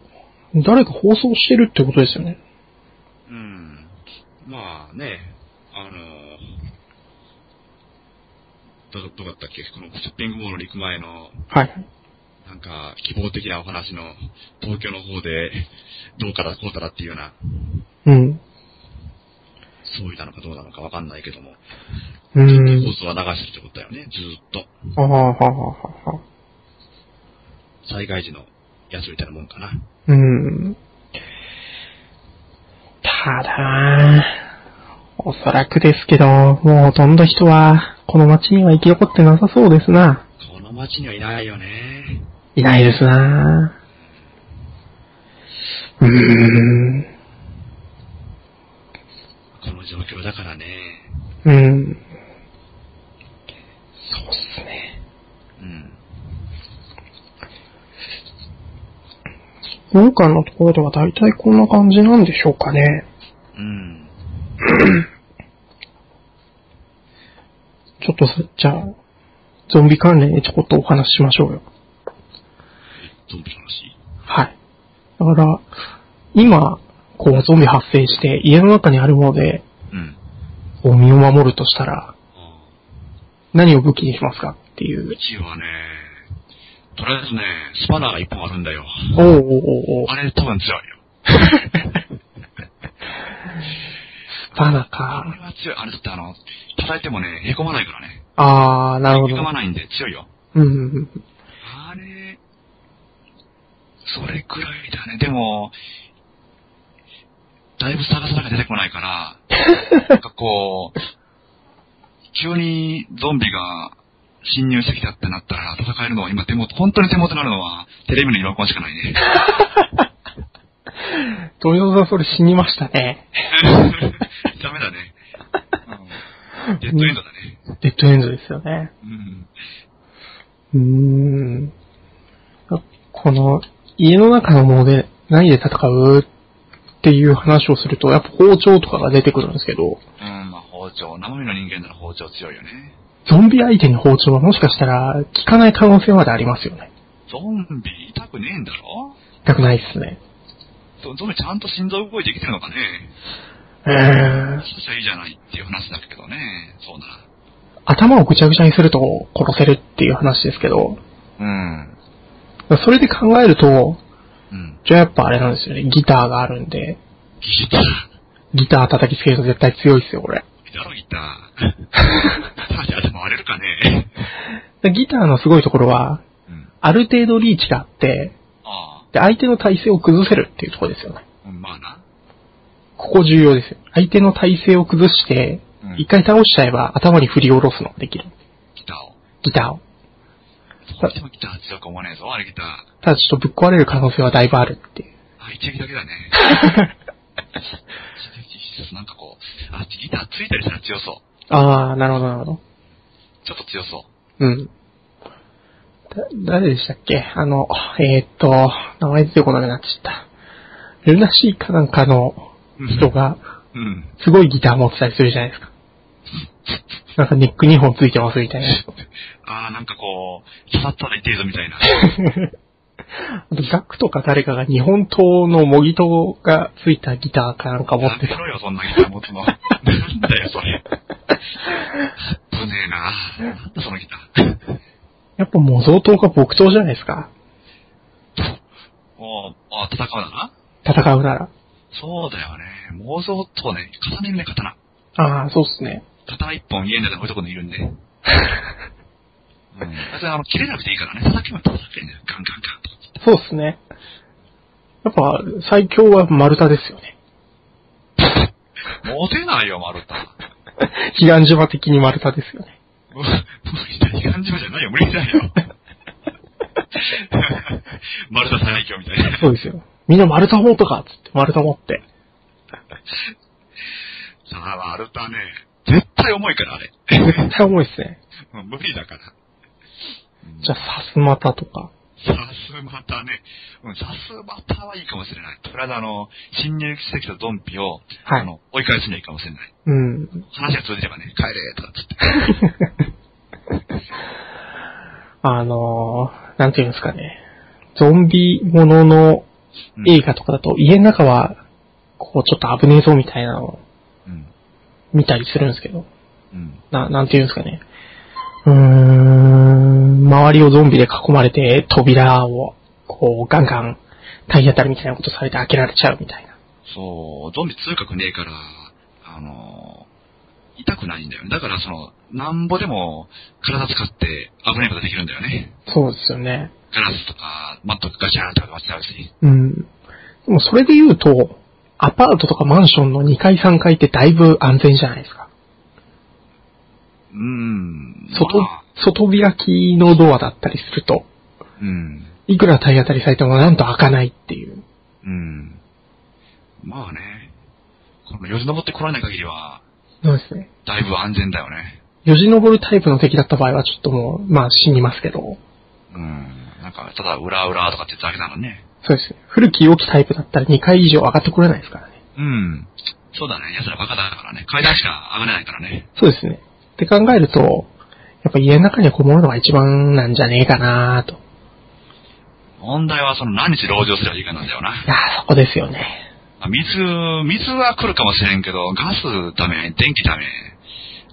誰か放送してるってことですよね。うん。まあね、あの、ど、どうだったっけ？このショッピングモールに行く前の、はい。なんか、希望的なお話の、東京の方で、どうかだこうたらっていうような、うん。そういたのかどうなのかわかんないけども、う放ん。送は流してるってことだよね、ずーっと。ああ、はあ、はあ、はあ、はあ。災害時のやつみたいなもんかな。うん。ただ、おそらくですけど、もうほとんど人は、この街には生き残ってなさそうですな。この街にはいないよね。いないですな。うーん。この状況だからね。うん。そうっすね。うん。農家のところでは大体こんな感じなんでしょうかね。うん。ちょっとさ、じゃあ、ゾンビ関連でちょこっとお話ししましょうよ。ゾンビの話？はい。だから、今、こう、ゾンビ発生して、家の中にあるもので、うん。こう、身を守るとしたら、あ何を武器にしますかっていうう。ちはね、とりあえずね、スパナーが一本あるんだよ。おうおうおうおうあれ多分強いよ。(laughs) スパナあか。れは強い。あれだってあの、叩いてもね、凹まないからね。あー、なるほど凹。まないんで強いよ。うんうんうん。あれ、それくらいだね。でも、だいぶ探さなきゃ出てこないから、(laughs) なんかこう、急にゾンビが侵入してきたってなったら戦えるのは今手元、本当に手元になるのはテレビのリモコンしかないね。(laughs) 富野さんそれ死にましたね。(laughs) ダメだね。うん、デッドエンドだね。デッドエンドですよね。うん。うーん。この、家の中のもので何で戦うっていう話をすると、やっぱ包丁とかが出てくるんですけど、うん、まあ包丁。生身の人間なら包丁強いよね。ゾンビ相手に包丁はもしかしたら効かない可能性までありますよね。ゾンビ？痛くねえんだろ？痛くないっすね。ゾゾンビちゃんと心臓動いてきてるのかねえー、そしたらいいじゃないっていう話だけどね。そうな頭をぐちゃぐちゃにすると殺せるっていう話ですけど、ら。うん。それで考えると、うん。じゃあやっぱあれなんですよね、ギターがあるんで、ギター？ギター叩きつけると絶対強いっすよ、これ。やろ、ギター？ギター (laughs) で頭割れるかねでギターのすごいところは、うん。ある程度リーチがあって、あで、相手の体勢を崩せるっていうところですよね。まあな。ここ重要ですよ。相手の体勢を崩してうん、一回倒しちゃえば頭に振り下ろすのができる。ギターを。ギターを。どうしてもギター強く思わねえぞ、あれギター。ただちょっとぶっ壊れる可能性はだいぶあるっていう。あ、一撃だけだね。なんかこう、あ、ギターついたりしたら強そう。あー、なるほど、なるほど。ちょっと強そう。うん。だ、誰でしたっけ？あの、えー、っと、名前出てこなくなっちゃった。ルナシーかなんかの人が、うん。すごいギター持ってたりするじゃないですか。なんかネック2本ついてますみたいな。(laughs) ああ、なんかこう、刺さったら痛いぞみたいな。(laughs) あと、ガックとか誰かが日本刀の模擬刀がついたギターかなんか持ってた。やめろよ、そんなギター持つの。(laughs) なんだよ、それ。危ねえな。なんだそのギター。やっぱ模造刀か木刀じゃないですか。おあ、戦うだな。戦うなら。そうだよね。妄想とね、刀いるね、刀。ああ、そうっすね。刀一本家の中に置いとくのいるんで。(laughs) うん。それあの、切れなくていいからね。叩けば叩けんだよ。ガンガンガンと。そうっすね。やっぱ、最強は丸太ですよね。持てないよ、丸太。(laughs) 彼岸島的に丸太ですよね。無理だ、彼岸島じゃないよ、無理だよ。丸太最強みたいな。そうですよ。みんな丸太持とかつって、丸太持って。さあ、丸太ね、絶対重いから、あれ。絶対重いっすね。無理だから。じゃあ、さすまたとか。さすまたね。うん、さすまたはいいかもしれない。とりあえずあの、侵入してきたゾンビを、はいあの、追い返すにはいいかもしれない。うん。話が通じればね、帰れとかっつって。(laughs) あのー、なんていうんですかね。ゾンビもののうん映画とかだと、家の中は、こう、ちょっと危ねえぞみたいなのをうん。見たりするんですけど、うん。な、なんていうんですかね。うーん、周りをゾンビで囲まれて、扉を、こう、ガンガン、体当たりみたいなことされて開けられちゃうみたいな。そう、ゾンビ痛覚ねえから、あの、痛くないんだよね。だからその、なんぼでも体使って危ないことできるんだよね。そうですよね。ガラスとか、マットガシャーンとか割っちゃうし。うん。でもそれで言うと、アパートとかマンションの2階3階ってだいぶ安全じゃないですか。うーん。外、まあ外開きのドアだったりすると、うん。いくら体当たりされてもなんと開かないっていう。うん。まあね。このよじ登ってこられない限りは、そうですね。だいぶ安全だよね。よじ登るタイプの敵だった場合はちょっともう、まあ死にますけど。うん。なんか、ただ、裏裏とかって言っただけなのね。そうですね。古き良きタイプだったら2階以上上がってこれないですからね。うん。そうだね。奴らバカだからね。階段しか上がれないからね。そうですね。って考えると、やっぱ家の中にこもるのが一番なんじゃねえかなと。問題はその何日籠城すればいいかなんだよな。いやーそこですよね。まあ水、水は来るかもしれんけど、ガスダメ、電気ダメ、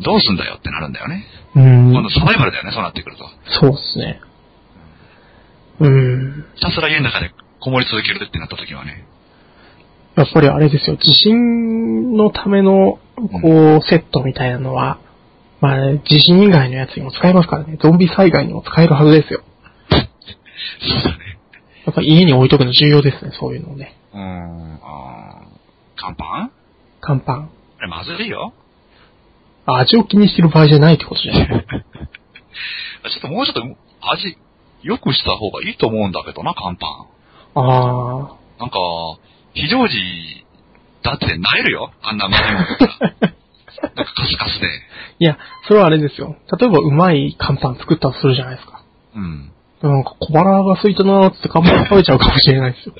どうすんだよってなるんだよね。うーん。今度サバイバルだよね、そうなってくると。そうですね。うん。ひたすら家の中でこもり続けるってなった時はね。やっぱりあれですよ、地震のための、こう、セットみたいなのは、まあ、地震以外のやつにも使えますからね。ゾンビ災害にも使えるはずですよ。そうだね。やっぱ家に置いとくの重要ですね、そういうのをね。うーん、あー乾パン？乾パン。あれまずいよ。あ味を気にしてる場合じゃないってことじゃない？(laughs) ちょっともうちょっと味、良くした方がいいと思うんだけどな、乾パン。あなんか、非常時、だって萎えるよ。あんなまずいものが。(laughs) なんかカスカスで。ー。いや、それはあれですよ。例えばうまい乾パン作ったとするじゃないですか。うん。なんか小腹が空いたなーって乾パン食べちゃうかもしれないですよ。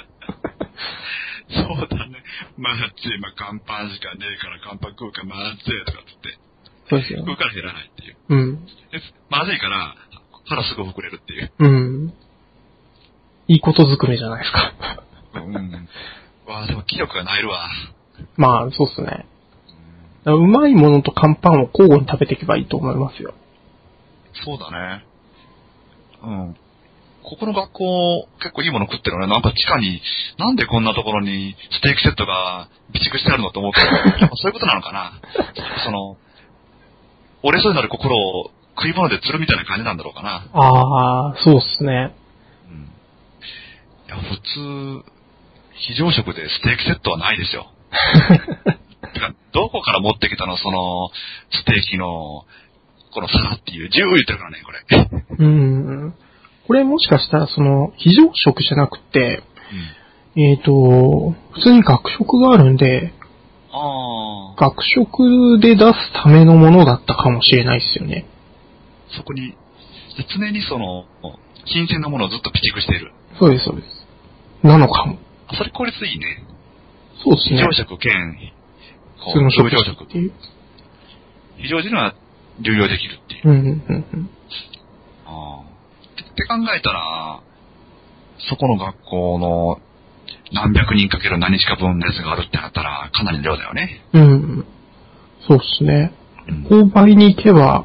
そうだね。まずい、今乾パンしかねえから乾パン食うかまずいとかつって。そうですよ食。うから減らないっていう。うん。でまずいから腹すぐ膨れるっていう。うん。いいことずくめじゃないですか。うん。わあ、でも気力がないるわ。まあ、そうっすね。うまいものと乾パンを交互に食べていけばいいと思いますよ。そうだね。うん。ここの学校、結構いいもの食ってるのね。なんか地下に、なんでこんなところにステーキセットが備蓄してあるのと思うけど、(laughs) そういうことなのかな。その、折れそうになる心を食い物で釣るみたいな感じなんだろうかな。ああ、そうっすね。うん。いや、普通、非常食でステーキセットはないですよ。(laughs) てか、どこから持ってきたのその、ステーキの、この皿っていう、10言ってるからね、これ。うん。これもしかしたらその、非常食じゃなくて、えっ、と、普通に学食があるんで、ああ、学食で出すためのものだったかもしれないですよね。そこに、常にその、新鮮なものをずっと備蓄している。そうです、そうです。なのかも。あそれ効率いいね。そうですね非常。食兼、こ普通の食通常食事っ。ていう。非常時には流用できるっていう。うん、うん、うん。ああ。って考えたら、そこの学校の何百人かける何日か分のやつがあるってなったら、かなりの量だよね。うん。そうですね。うん。購買に行けば、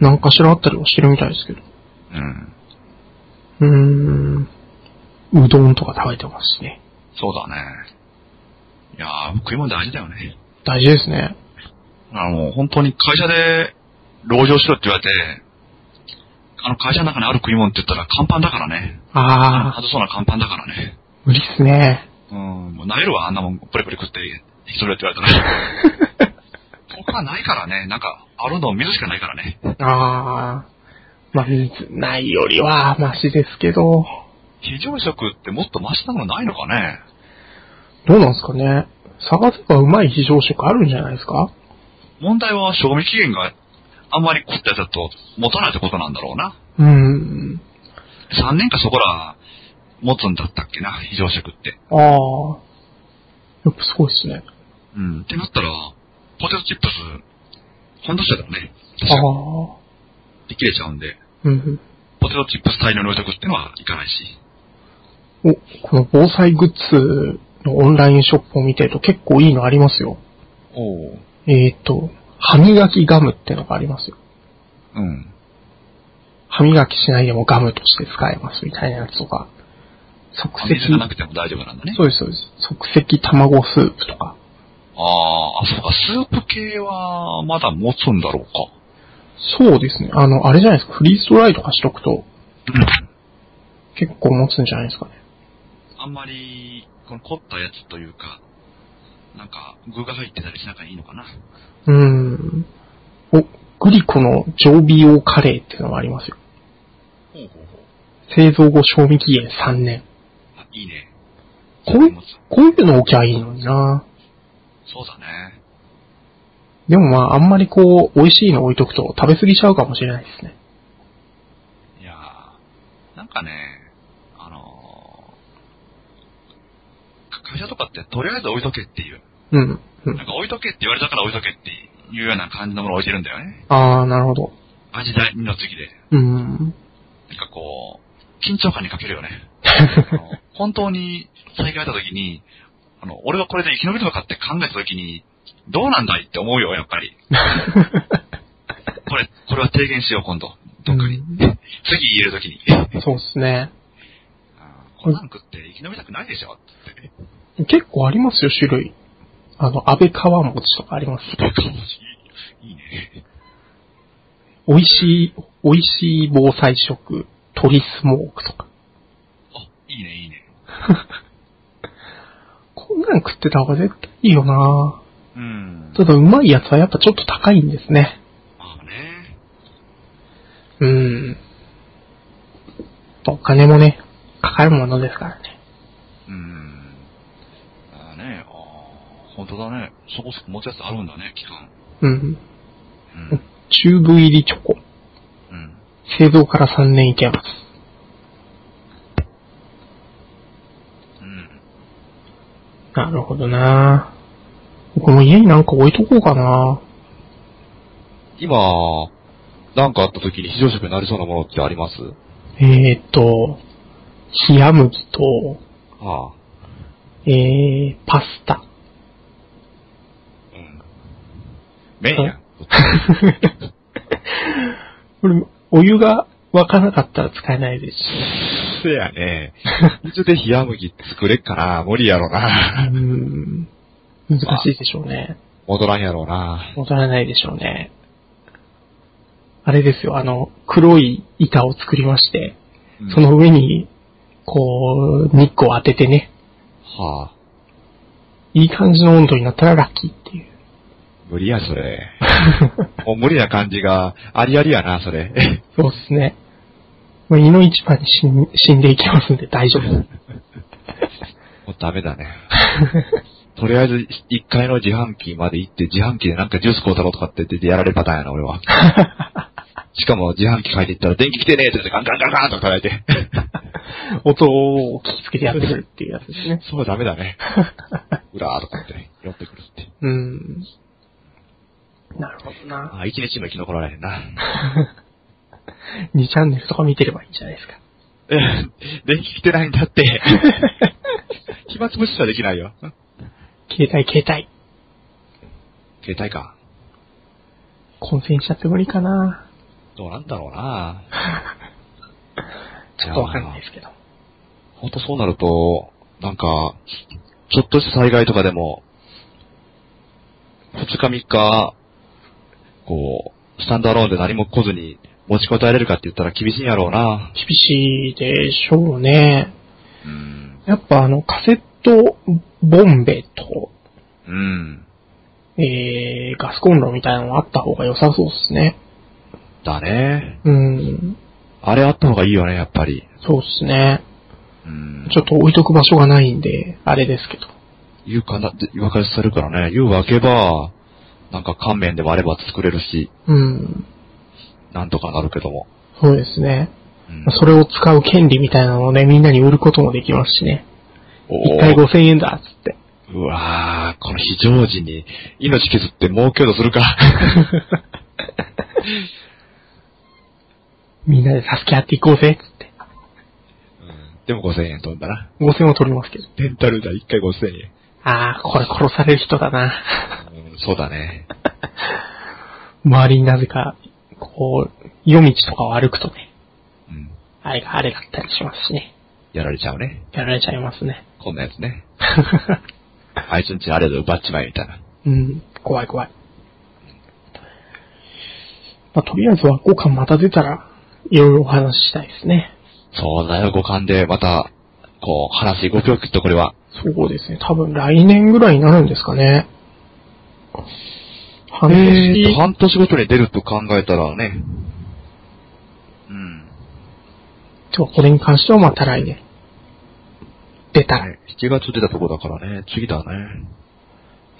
何かしらあったりはしてるみたいですけど。うん。うーん。うどんとか食べてますしね。そうだね。いやー、食い物大事だよね。大事ですね。あの、本当に会社で、籠城しろって言われて、あの会社の中にある食い物って言ったら乾パンだからね。ああ、外そうな乾パンだからね。無理っすね。うん、もうなえるわ、あんなもん、プリプリ食って、一人でって言われたら。(laughs) 他はないからね。なんか、あるの水しかないからね。ああ。まあ、水ないよりはマシですけど、非常食ってもっとマシなものないのかねどうなんですかね。探せばうまい非常食あるんじゃないですか？問題は賞味期限があんまり食ったやつだと持たないってことなんだろうな。うーん。3年かそこら持つんだったっけな、非常食って。ああ。やっぱすごいっすね。うん。ってなったら、ポテトチップス、半年だよね。あ確かあ。で切れちゃうんで、うんうん。ポテトチップス大量に置いとくってのはいかないし。お、この防災グッズのオンラインショップを見てると結構いいのありますよ。おお。えっ、と、歯磨きガムってのがありますよ。うん。歯磨きしないでもガムとして使えますみたいなやつとか。即席、なくても大丈夫なんだね。そうですそうです。即席卵スープとか。ああ、あ、そうか、スープ系はまだ持つんだろうか。そうですね。あの、あれじゃないですか。フリーズドライとかしとくとうん。結構持つんじゃないですかね。あんまり、この凝ったやつというか、なんか、具が入ってたりしなきゃいいのかな。うーん。お、グリコの常備用カレーっていうのがありますよ。ほうほうほう。製造後賞味期限3年。あ、いいね。こうい持つこういうの置きゃいいのになそうだね。でもまあ、あんまりこう、美味しいの置いとくと食べ過ぎちゃうかもしれないですね。いやー、なんかね、あのー、か会社とかってとりあえず置いとけっていう。うん。うんなんか置いとけって言われたから置いとけっていうような感じのものを置いてるんだよね。あー、なるほど。味第二の次で。うん。なんかこう、緊張感に欠けるよね。(laughs) 本当に災害があった時に、あの、俺はこれで生き延びるのかって考えた時に、どうなんだいって思うよ、やっぱり。(laughs) これ、これは提言しよう、今度。どっかに。うん次言える時に。そうですね。こんなん食って生き延びたくないでしょって。結構ありますよ、種類。あの、安倍川餅とかあります。いいね。美味しい、美味しい防災食、鶏スモークとか。あ、いいね、いいね。(laughs) こんなん食ってた方が絶対いいよなうん。ただうまいやつはやっぱちょっと高いんですね。まあね。うん。お金もね、かかるものですからね。うん。ああね、ああ、本当だね。そこそこ持つやつあるんだね、期間。うん。うん。チューブ入りチョコ。うん。製造から3年いけます。うん。なるほどな僕も家になんか置いとこうかな今、なんかあった時に非常食になりそうなものってあります？えーっと、冷麦と、ああ。えー、パスタ。うん。麺や。これ、お湯が沸かなかったら使えないですし。せやね。水で冷麦作れっかな無理やろうな。ん。難しいでしょうね。戻らんやろうな。戻らないでしょうね。あれですよ、あの、黒い板を作りまして、うんその上に、こう、日光を当ててね、はあ。いい感じの温度になったらラッキーっていう。無理や、それ。(laughs) もう無理な感じが、ありありやな、それ。(laughs) そうですね。まあ、胃の一番に死ん死んでいきますんで大丈夫。(laughs) もうダメだね。とりあえず、1階の自販機まで行って、自販機でなんかジュース買うたろうとかって言ってやられるパターンやな、俺は。しかも自販機帰っていったら、電気来てねえって言ってガンガンガンガンと叩いて。音を聞きつけてやってくるっていうやつですね。そうダメだね。うらーとかって、寄ってくるって。うん。なるほどな。あ、一日も生き残られへんな。(laughs) 2チャンネルとか見てればいいんじゃないですか。え、電気来てないんだって。(laughs) 暇つぶしはできないよ。携帯携帯。携帯か。混戦しちゃって無理かな。どうなんだろうな。(laughs) ちょっとわかんないですけど。ほんとそうなると、なんか、ちょっとした災害とかでも、二日三日、こう、スタンドアローンで何も来ずに持ちこたえれるかって言ったら厳しいんやろうな。厳しいでしょうね。うん。やっぱあの、カセットボンベと、うん。えー、ガスコンロみたいなのあった方が良さそうですね。だね。うん。あれあった方がいいよね、やっぱり。そうですね。うん。ちょっと置いとく場所がないんで、あれですけど。言うかなって、分かりされるからね。湯を開けば、なんか乾麺でもあれば作れるし、うん。なんとかなるけども。そうですね。うんそれを使う権利みたいなのをね、みんなに売ることもできますしね。お一回5000円だ、つって。うわぁ、この非常時に命削って儲けようとするか。(laughs) みんなで助け合っていこうぜ、つって。でも5000円飛んだな。5000は取りますけど。レンタル代1回5000円。あー、これ殺される人だな。うん、そうだね。(laughs) 周りになぜか、こう、夜道とかを歩くとね、うん。あれがあれだったりしますしね。やられちゃうね。やられちゃいますね。こんなやつね。(laughs) あいつんちあれで奪っちまえみたいな。うん、怖い怖い。まあ、とりあえずは5巻また出たら、いろいろお話ししたいですね。そうだよ、五感でまた、こう、話動くよ、きっとこれは。そうですね。多分来年ぐらいになるんですかね。半え年、半年ごとに出ると考えたらね。うん。今日これに関してはまた来年。出たら。7月出たとこだからね、次だね。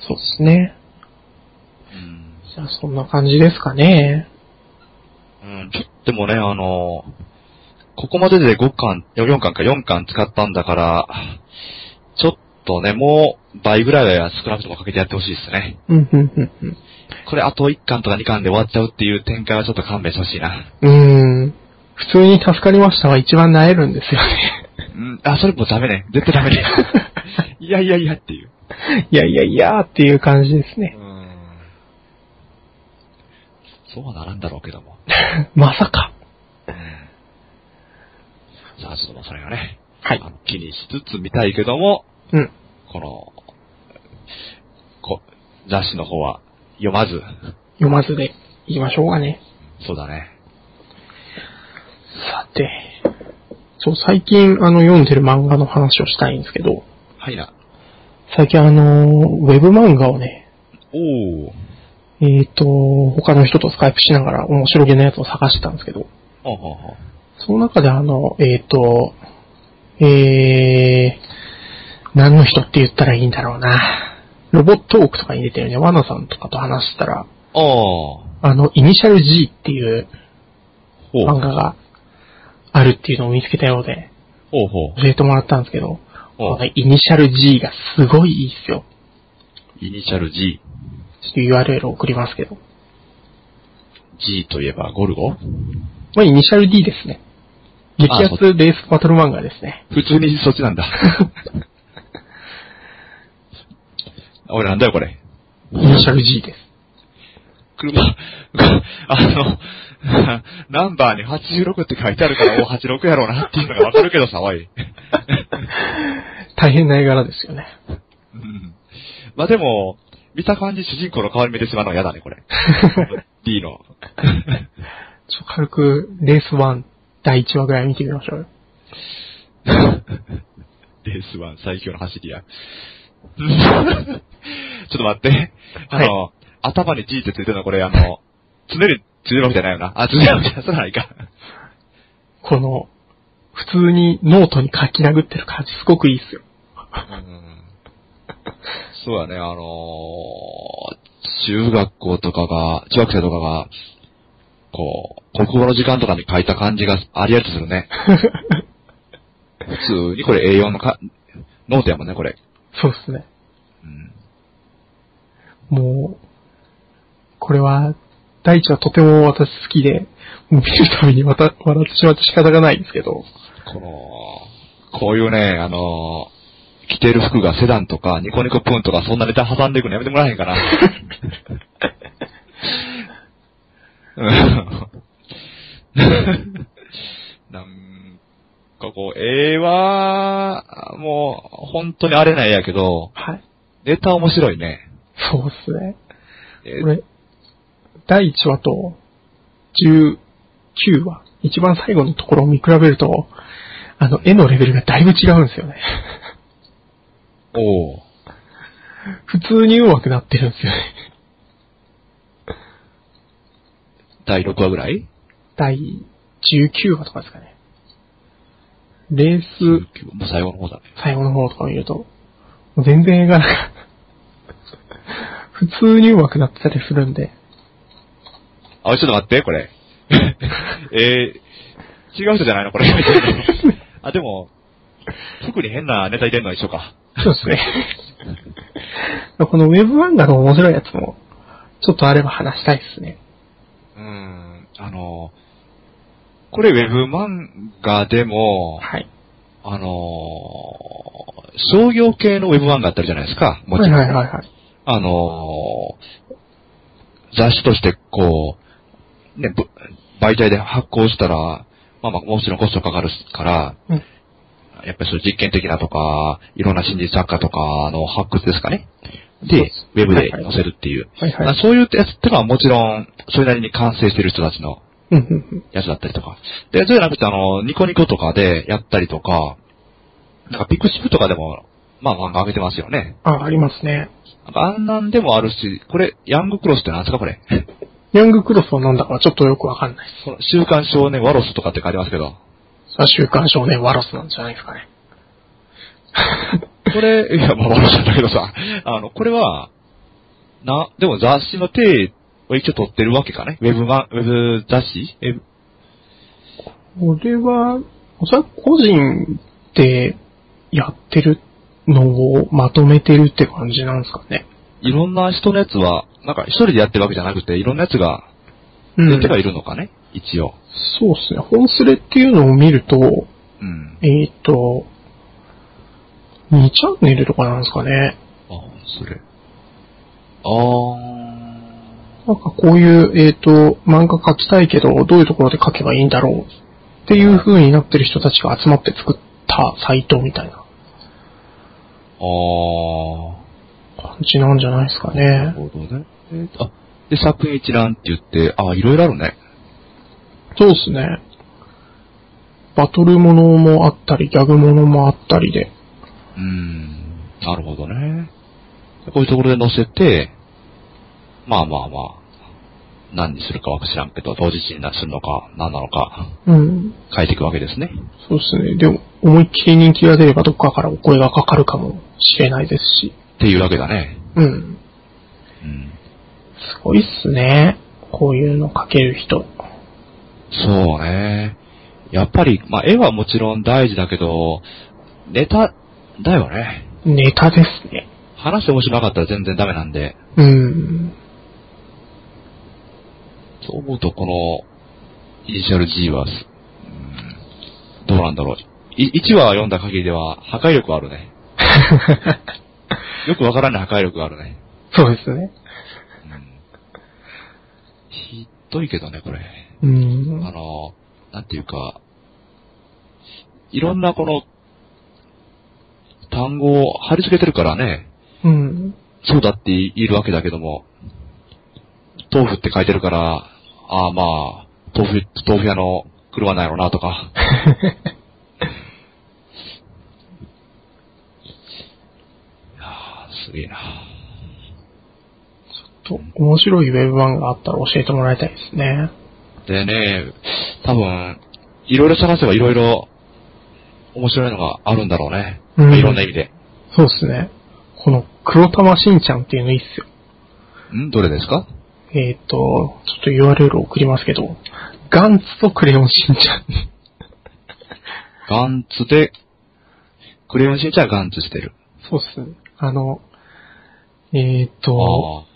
そうですね。うん。じゃあそんな感じですかね。うん、ちょっとでもね、あの、ここまでで5巻、4巻か4巻使ったんだから、ちょっとね、もう倍ぐらいは少なくともかけてやってほしいですね。うん、うん、うん、うん。これあと1巻とか2巻で終わっちゃうっていう展開はちょっと勘弁してほしいな。うーん。普通に助かりましたは一番萎えるんですよね。うん、あ、それもうダメね。絶対ダメね。(laughs) いやいやいやっていう。いやいやいやーっていう感じですね。うん。そうはならんだろうけども。(laughs) まさか。うん。さあ、ちょっともうそれがね、はい気にしつつ見たいけども、うん。この、こ雑誌の方は読まず、読まずでいきましょうかね。そうだね。さて、そう、最近あの読んでる漫画の話をしたいんですけど、はいな。最近あの、ウェブ漫画をね、おー。えっ、と、他の人とスカイプしながら面白げなやつを探してたんですけど、ほうほうほう。その中であの、えっ、と、えー、何の人って言ったらいいんだろうな。ロボットオークとかに出てるね、ワナさんとかと話したら、あー。あの、イニシャル G っていうほう。漫画があるっていうのを見つけたようで、ほうほう。教えてもらったんですけど、ほこうのイニシャル G がすごいいいっすよ。イニシャル G。ちょっと URL を送りますけど。G といえばゴルゴ？まあ、イニシャル D ですね。激アツレースバトル漫画ですね。普通にそっちなんだ。(laughs) 俺なんだよこれ。イニシャル G です。車、(laughs) あの、(laughs) ナンバーに86って書いてあるから、お、86やろうなっていうのがわかるけどさ、おい。大変な絵柄ですよね。うんまあでも、見た感じ主人公の顔に見てしまうのは嫌だね、これ。D の。ちょ軽く、レース1第1話ぐらい見てみましょうよ。(laughs) レース1最強の走りや。(laughs) ちょっと待って。あの、頭に G ってついてるのこれあの、常についてるわけじゃないよな。あ、ついてるわけじゃない。か。この、普通にノートに書き殴ってる感じすごくいいっすよ。うんそうだね、あのー中学校とかが、中学生とかが、こう、国語の時間とかに書いた感じがありありとするね。(laughs) 普通にこれ A4 のか、ノートやもんね、これ。そうっすね。うん。もう、これは、第一はとても私好きで、もう見るたびにまた笑ってしまって仕方がないんですけど、この、こういうね、あのー着てる服がセダンとか、ニコニコプーンとか、そんなネタ挟んでいくのやめてもらえへんかな。(laughs) うんなんかこう、絵は、もう、本当にあれないやけど、はい。ネタ面白いね。そうっすね。えこれ、第1話と19話、一番最後のところを見比べると、あの、絵のレベルがだいぶ違うんですよね。おう普通に上手くなってるんですよね。第6話ぐらい？第19話とかですかね。レース、もう最後の方だね。最後の方とか見ると、もう全然絵柄が、普通に上手くなってたりするんで、あ、ちょっと待って、これ。(laughs) えー、違う人じゃないの？これ。(laughs) あ、でも、特に変なネタ入れるのは一緒か。そうですね。このウェブ漫画の面白いやつも、ちょっとあれば話したいですね。うーん、あの、これウェブ漫画でも、はい。あの、商業系のウェブ漫画あったじゃないですか。もちろん。はいはいはいはい。あの、雑誌としてこう、ね、ぶ媒体で発行したら、まあまあもちろんコストかかるから、うんやっぱりそう実験的なとか、いろんな心理作家とかの発掘ですかね。で、ウェブで載せるっていう。はいはい。まあそういうやつってのはもちろん、それなりに完成してる人たちの。やつだったりとか。で、そうじゃなくて、あの、ニコニコとかでやったりとか、なんかピクシブとかでも、まあ漫画上げてますよね。あ、ありますね。あんなんでもあるし、これ、ヤングクロスって何ですかこれ？(laughs) ヤングクロスはなんだかちょっとよくわかんないです。週刊少年ワロスとかって書いてますけど。さあ、週刊少年ワロスなんじゃないですかね。(laughs) これ、いや、まあワロスなんだけどさ、あの、これは、な、でも雑誌の手を一応取ってるわけかねウェブマン、ウェブ雑誌？えこれは、おそらく個人でやってるのをまとめてるって感じなんですかね。いろんな人のやつは、なんか一人でやってるわけじゃなくて、いろんなやつがうん出てはいるのかね、一応。そうですね。本スレっていうのを見ると、うん。えっ、と、2チャンネルとかなんですかね。あ、それ。あー。なんかこういう、えっ、と、漫画描きたいけど、どういうところで描けばいいんだろうっていう風になってる人たちが集まって作ったサイトみたいなあ感じなんじゃないですかあ、なるね。ほどね。えーあ、で、作品一覧って言って、ああ、いろいろあるね。そうですね。バトルものもあったり、ギャグものもあったりで。うーん、なるほどね。こういうところで載せて、まあまあまあ、何にするかは知らんけど、同時になするのか、何なのか、うん。書いていくわけですね。そうですね。でも、思いっきり人気が出ればどっかからお声がかかるかもしれないですし。っていうわけだね。うん。うん。すごいっすね。こういうの描ける人。そうね。やっぱり、まあ絵はもちろん大事だけど、ネタだよね。ネタですね。話面白かったら全然ダメなんで、うん。そう思うとこの、イニシャル G はす、うんどうなんだろう。い1話読んだ限りでは破壊力あるね。(laughs) よくわからない破壊力があるね。そうですね。うん。ひどいけどね、これ。うんあ。の、なんていうか、いろんなこの、単語を貼り付けてるからね、うん。そうだって言えるわけだけども、豆腐って書いてるから、ああまあ、豆腐、豆腐屋の車なんやろなとか。(laughs) いやーすげえな。と、面白いウェブ版があったら教えてもらいたいですね。でね、多分、いろいろ探せばいろいろ面白いのがあるんだろうね。うんいろんな意味で。そうですね。この黒玉しんちゃんっていうのいいっすよ。ん？どれですか？えっ、と、ちょっと URL を送りますけど、ガンツとクレヨンしんちゃん。ガンツで、クレヨンしんちゃんはガンツしてる。そうっすね。あの、えっ、と、あ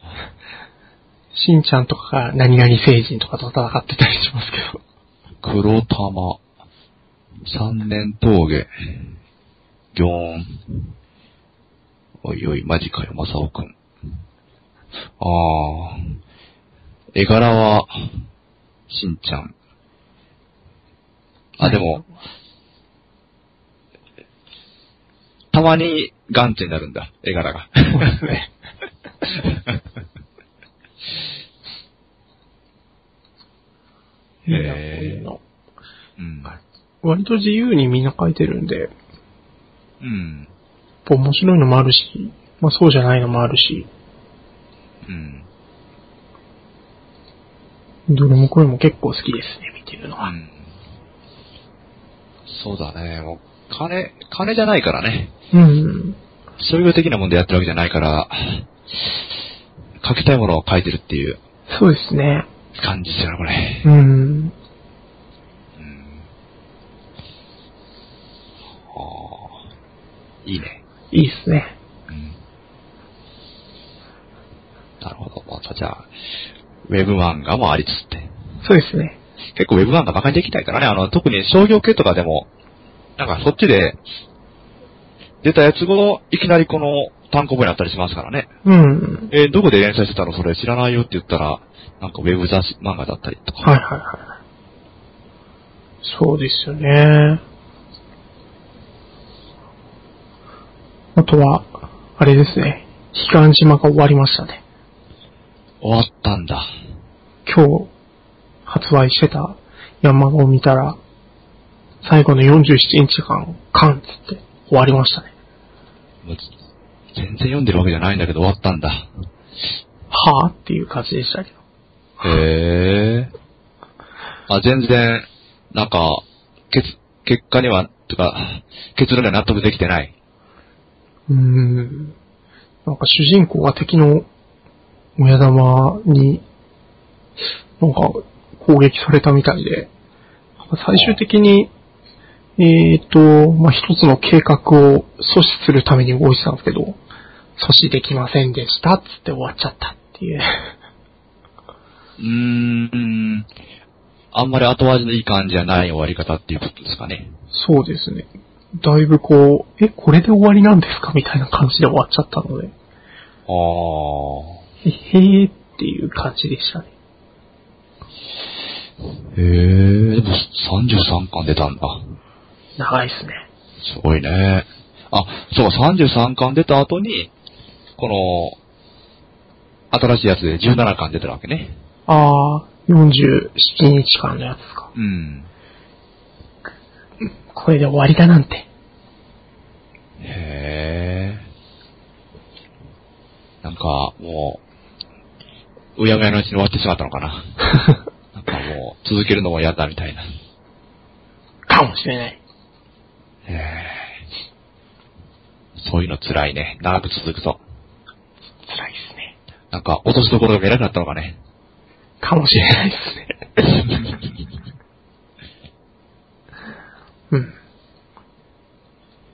しんちゃんとかが何々星人とかと戦ってたりしますけど。あ、黒玉、三年峠、ギョーン。おいおい、マジかよ、マサオくん。ああ、絵柄は、しんちゃん。あ、でも、たまにガンツになるんだ、絵柄が。(laughs) そうですね。いいなこうん。割と自由にみんな書いてるんで、うん。面白いのもあるし、まあそうじゃないのもあるし、うん。どれもこれも結構好きですね、見てるのは。うん。そうだね、もう、金、金じゃないからね。うん。商業的なもんでやってるわけじゃないから、書きたいものを書いてるっていうそうですね。感じですよね、これ。うん。うん。はあ、いいね。いいですね。うん。なるほど。またじゃあ、ウェブ漫画もありつつって。そうですね。結構ウェブ漫画バカにできないからね。あの、特に商業系とかでも、なんかそっちで、出たやつをいきなりこの単行本になったりしますからね。うん。えーどこで連載してたの？それ知らないよって言ったら、なんかウェブ雑誌漫画だったりとか。はいはいはい。そうですよね。あとは、あれですね。悲願島が終わりましたね。終わったんだ。今日、発売してた山を見たら、最後の47日間、カンつって終わりましたね。全然読んでるわけじゃないんだけど終わったんだ。はぁっていう感じでしたけど。へえ。あ、全然、なんか、結、結果には、とか、結論には納得できてない。うーん。なんか主人公が敵の親玉に、なんか攻撃されたみたいで、最終的に、えっ、と、まあ、一つの計画を阻止するために動いてたんですけど、阻止できませんでしたっつって終わっちゃったっていう。うーん。あんまり後味のいい感じじゃない終わり方っていうことですかね。そうですね。だいぶこう、え、これで終わりなんですか？みたいな感じで終わっちゃったので、ああ。へへーっていう感じでしたね。へえ、でも33巻出たんだ。長いですね。すごいね。あ、そう、33巻出た後に、この、新しいやつで17巻出てるわけね。ああ、47日間のやつか。うん。これで終わりだなんて。へえ。なんか、もう、うやむやのうちに終わってしまったのかな。(laughs) なんかもう、続けるのも嫌だみたいな。へかもしれない。え。そういうの辛いね。長く続くと。辛いですね。なんか、落としどころが見えなくなったのかね。かもしれないですね。(laughs) うん。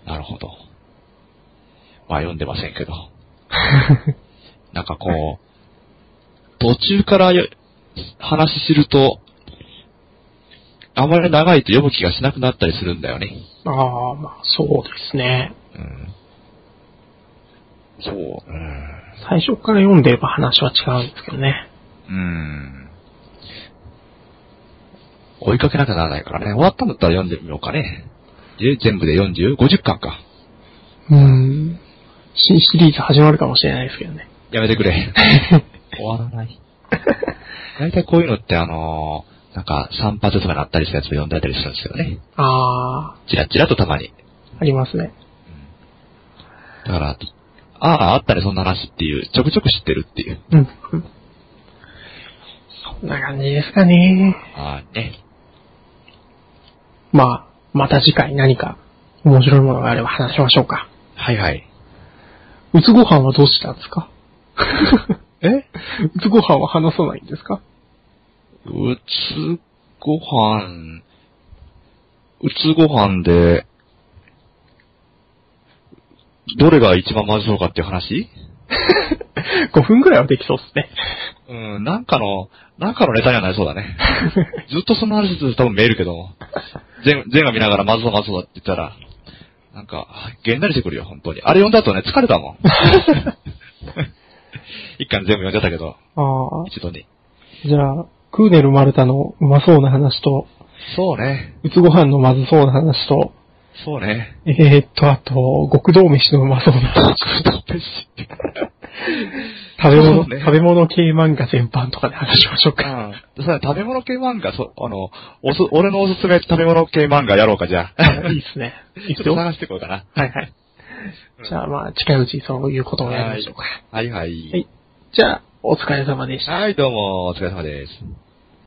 なるほど。まあ読んでませんけど。(laughs) なんかこう、途中からよ話知ると、あまり長いと読む気がしなくなったりするんだよね。ああ、まあそうですね。うん。そう。うん。最初から読んでれば話は違うんですけどね。うん。追いかけなきゃならないからね。終わったんだったら読んでみようかね。で、全部で 40?50 巻か。うん。新シリーズ始まるかもしれないですけどね。やめてくれ。(laughs) 終わらない。大体こういうのってあのーなんか散髪とかなったりしたやつを読んだりするんですよね。あチラチラとたまに。あ、ありますね。だから、ああ、あったね、そんな話っていう、ちょくちょく知ってるっていう。うん。うんそんな感じですかね。ああ、ね。まあ、また次回何か面白いものがあれば話しましょうか。はいはい。うつご飯はどうしたんですか？え？(laughs) うつご飯は話さないんですか？うつご飯、うつご飯で、どれが一番まずそうかっていう話？(laughs) ?5 分くらいはできそうですね。うん、なんかの、なんかのネタにはなりそうだね。(laughs) ずっとその話すると多分見えるけど、全、全話見ながらまずそうまずそうだって言ったら、なんか、げんなりしてくるよ、本当に。あれ読んだ後ね、疲れたもん。(laughs) 一巻全部読んじゃったけど、ああ。一度に。じゃあ、クーネルマルタのうまそうな話と、そうね。うつご飯のまずそうな話と、そうね。えー、っと、あと、極道飯のうまそうな話。食べ物、ね食べ物系漫画全般とかで話しましょうか。うん。それ食べ物系漫画、そ、あの、おす、俺のおすすめ食べ物系漫画やろうか、じゃあ。いいですね。いいちょっですよ。探してこようかな。はい。じゃあまあ、近いうちにそういうことをやりましょうか。はいはい。はい。じゃあ、お疲れ様でした。はい、どうも、お疲れ様です。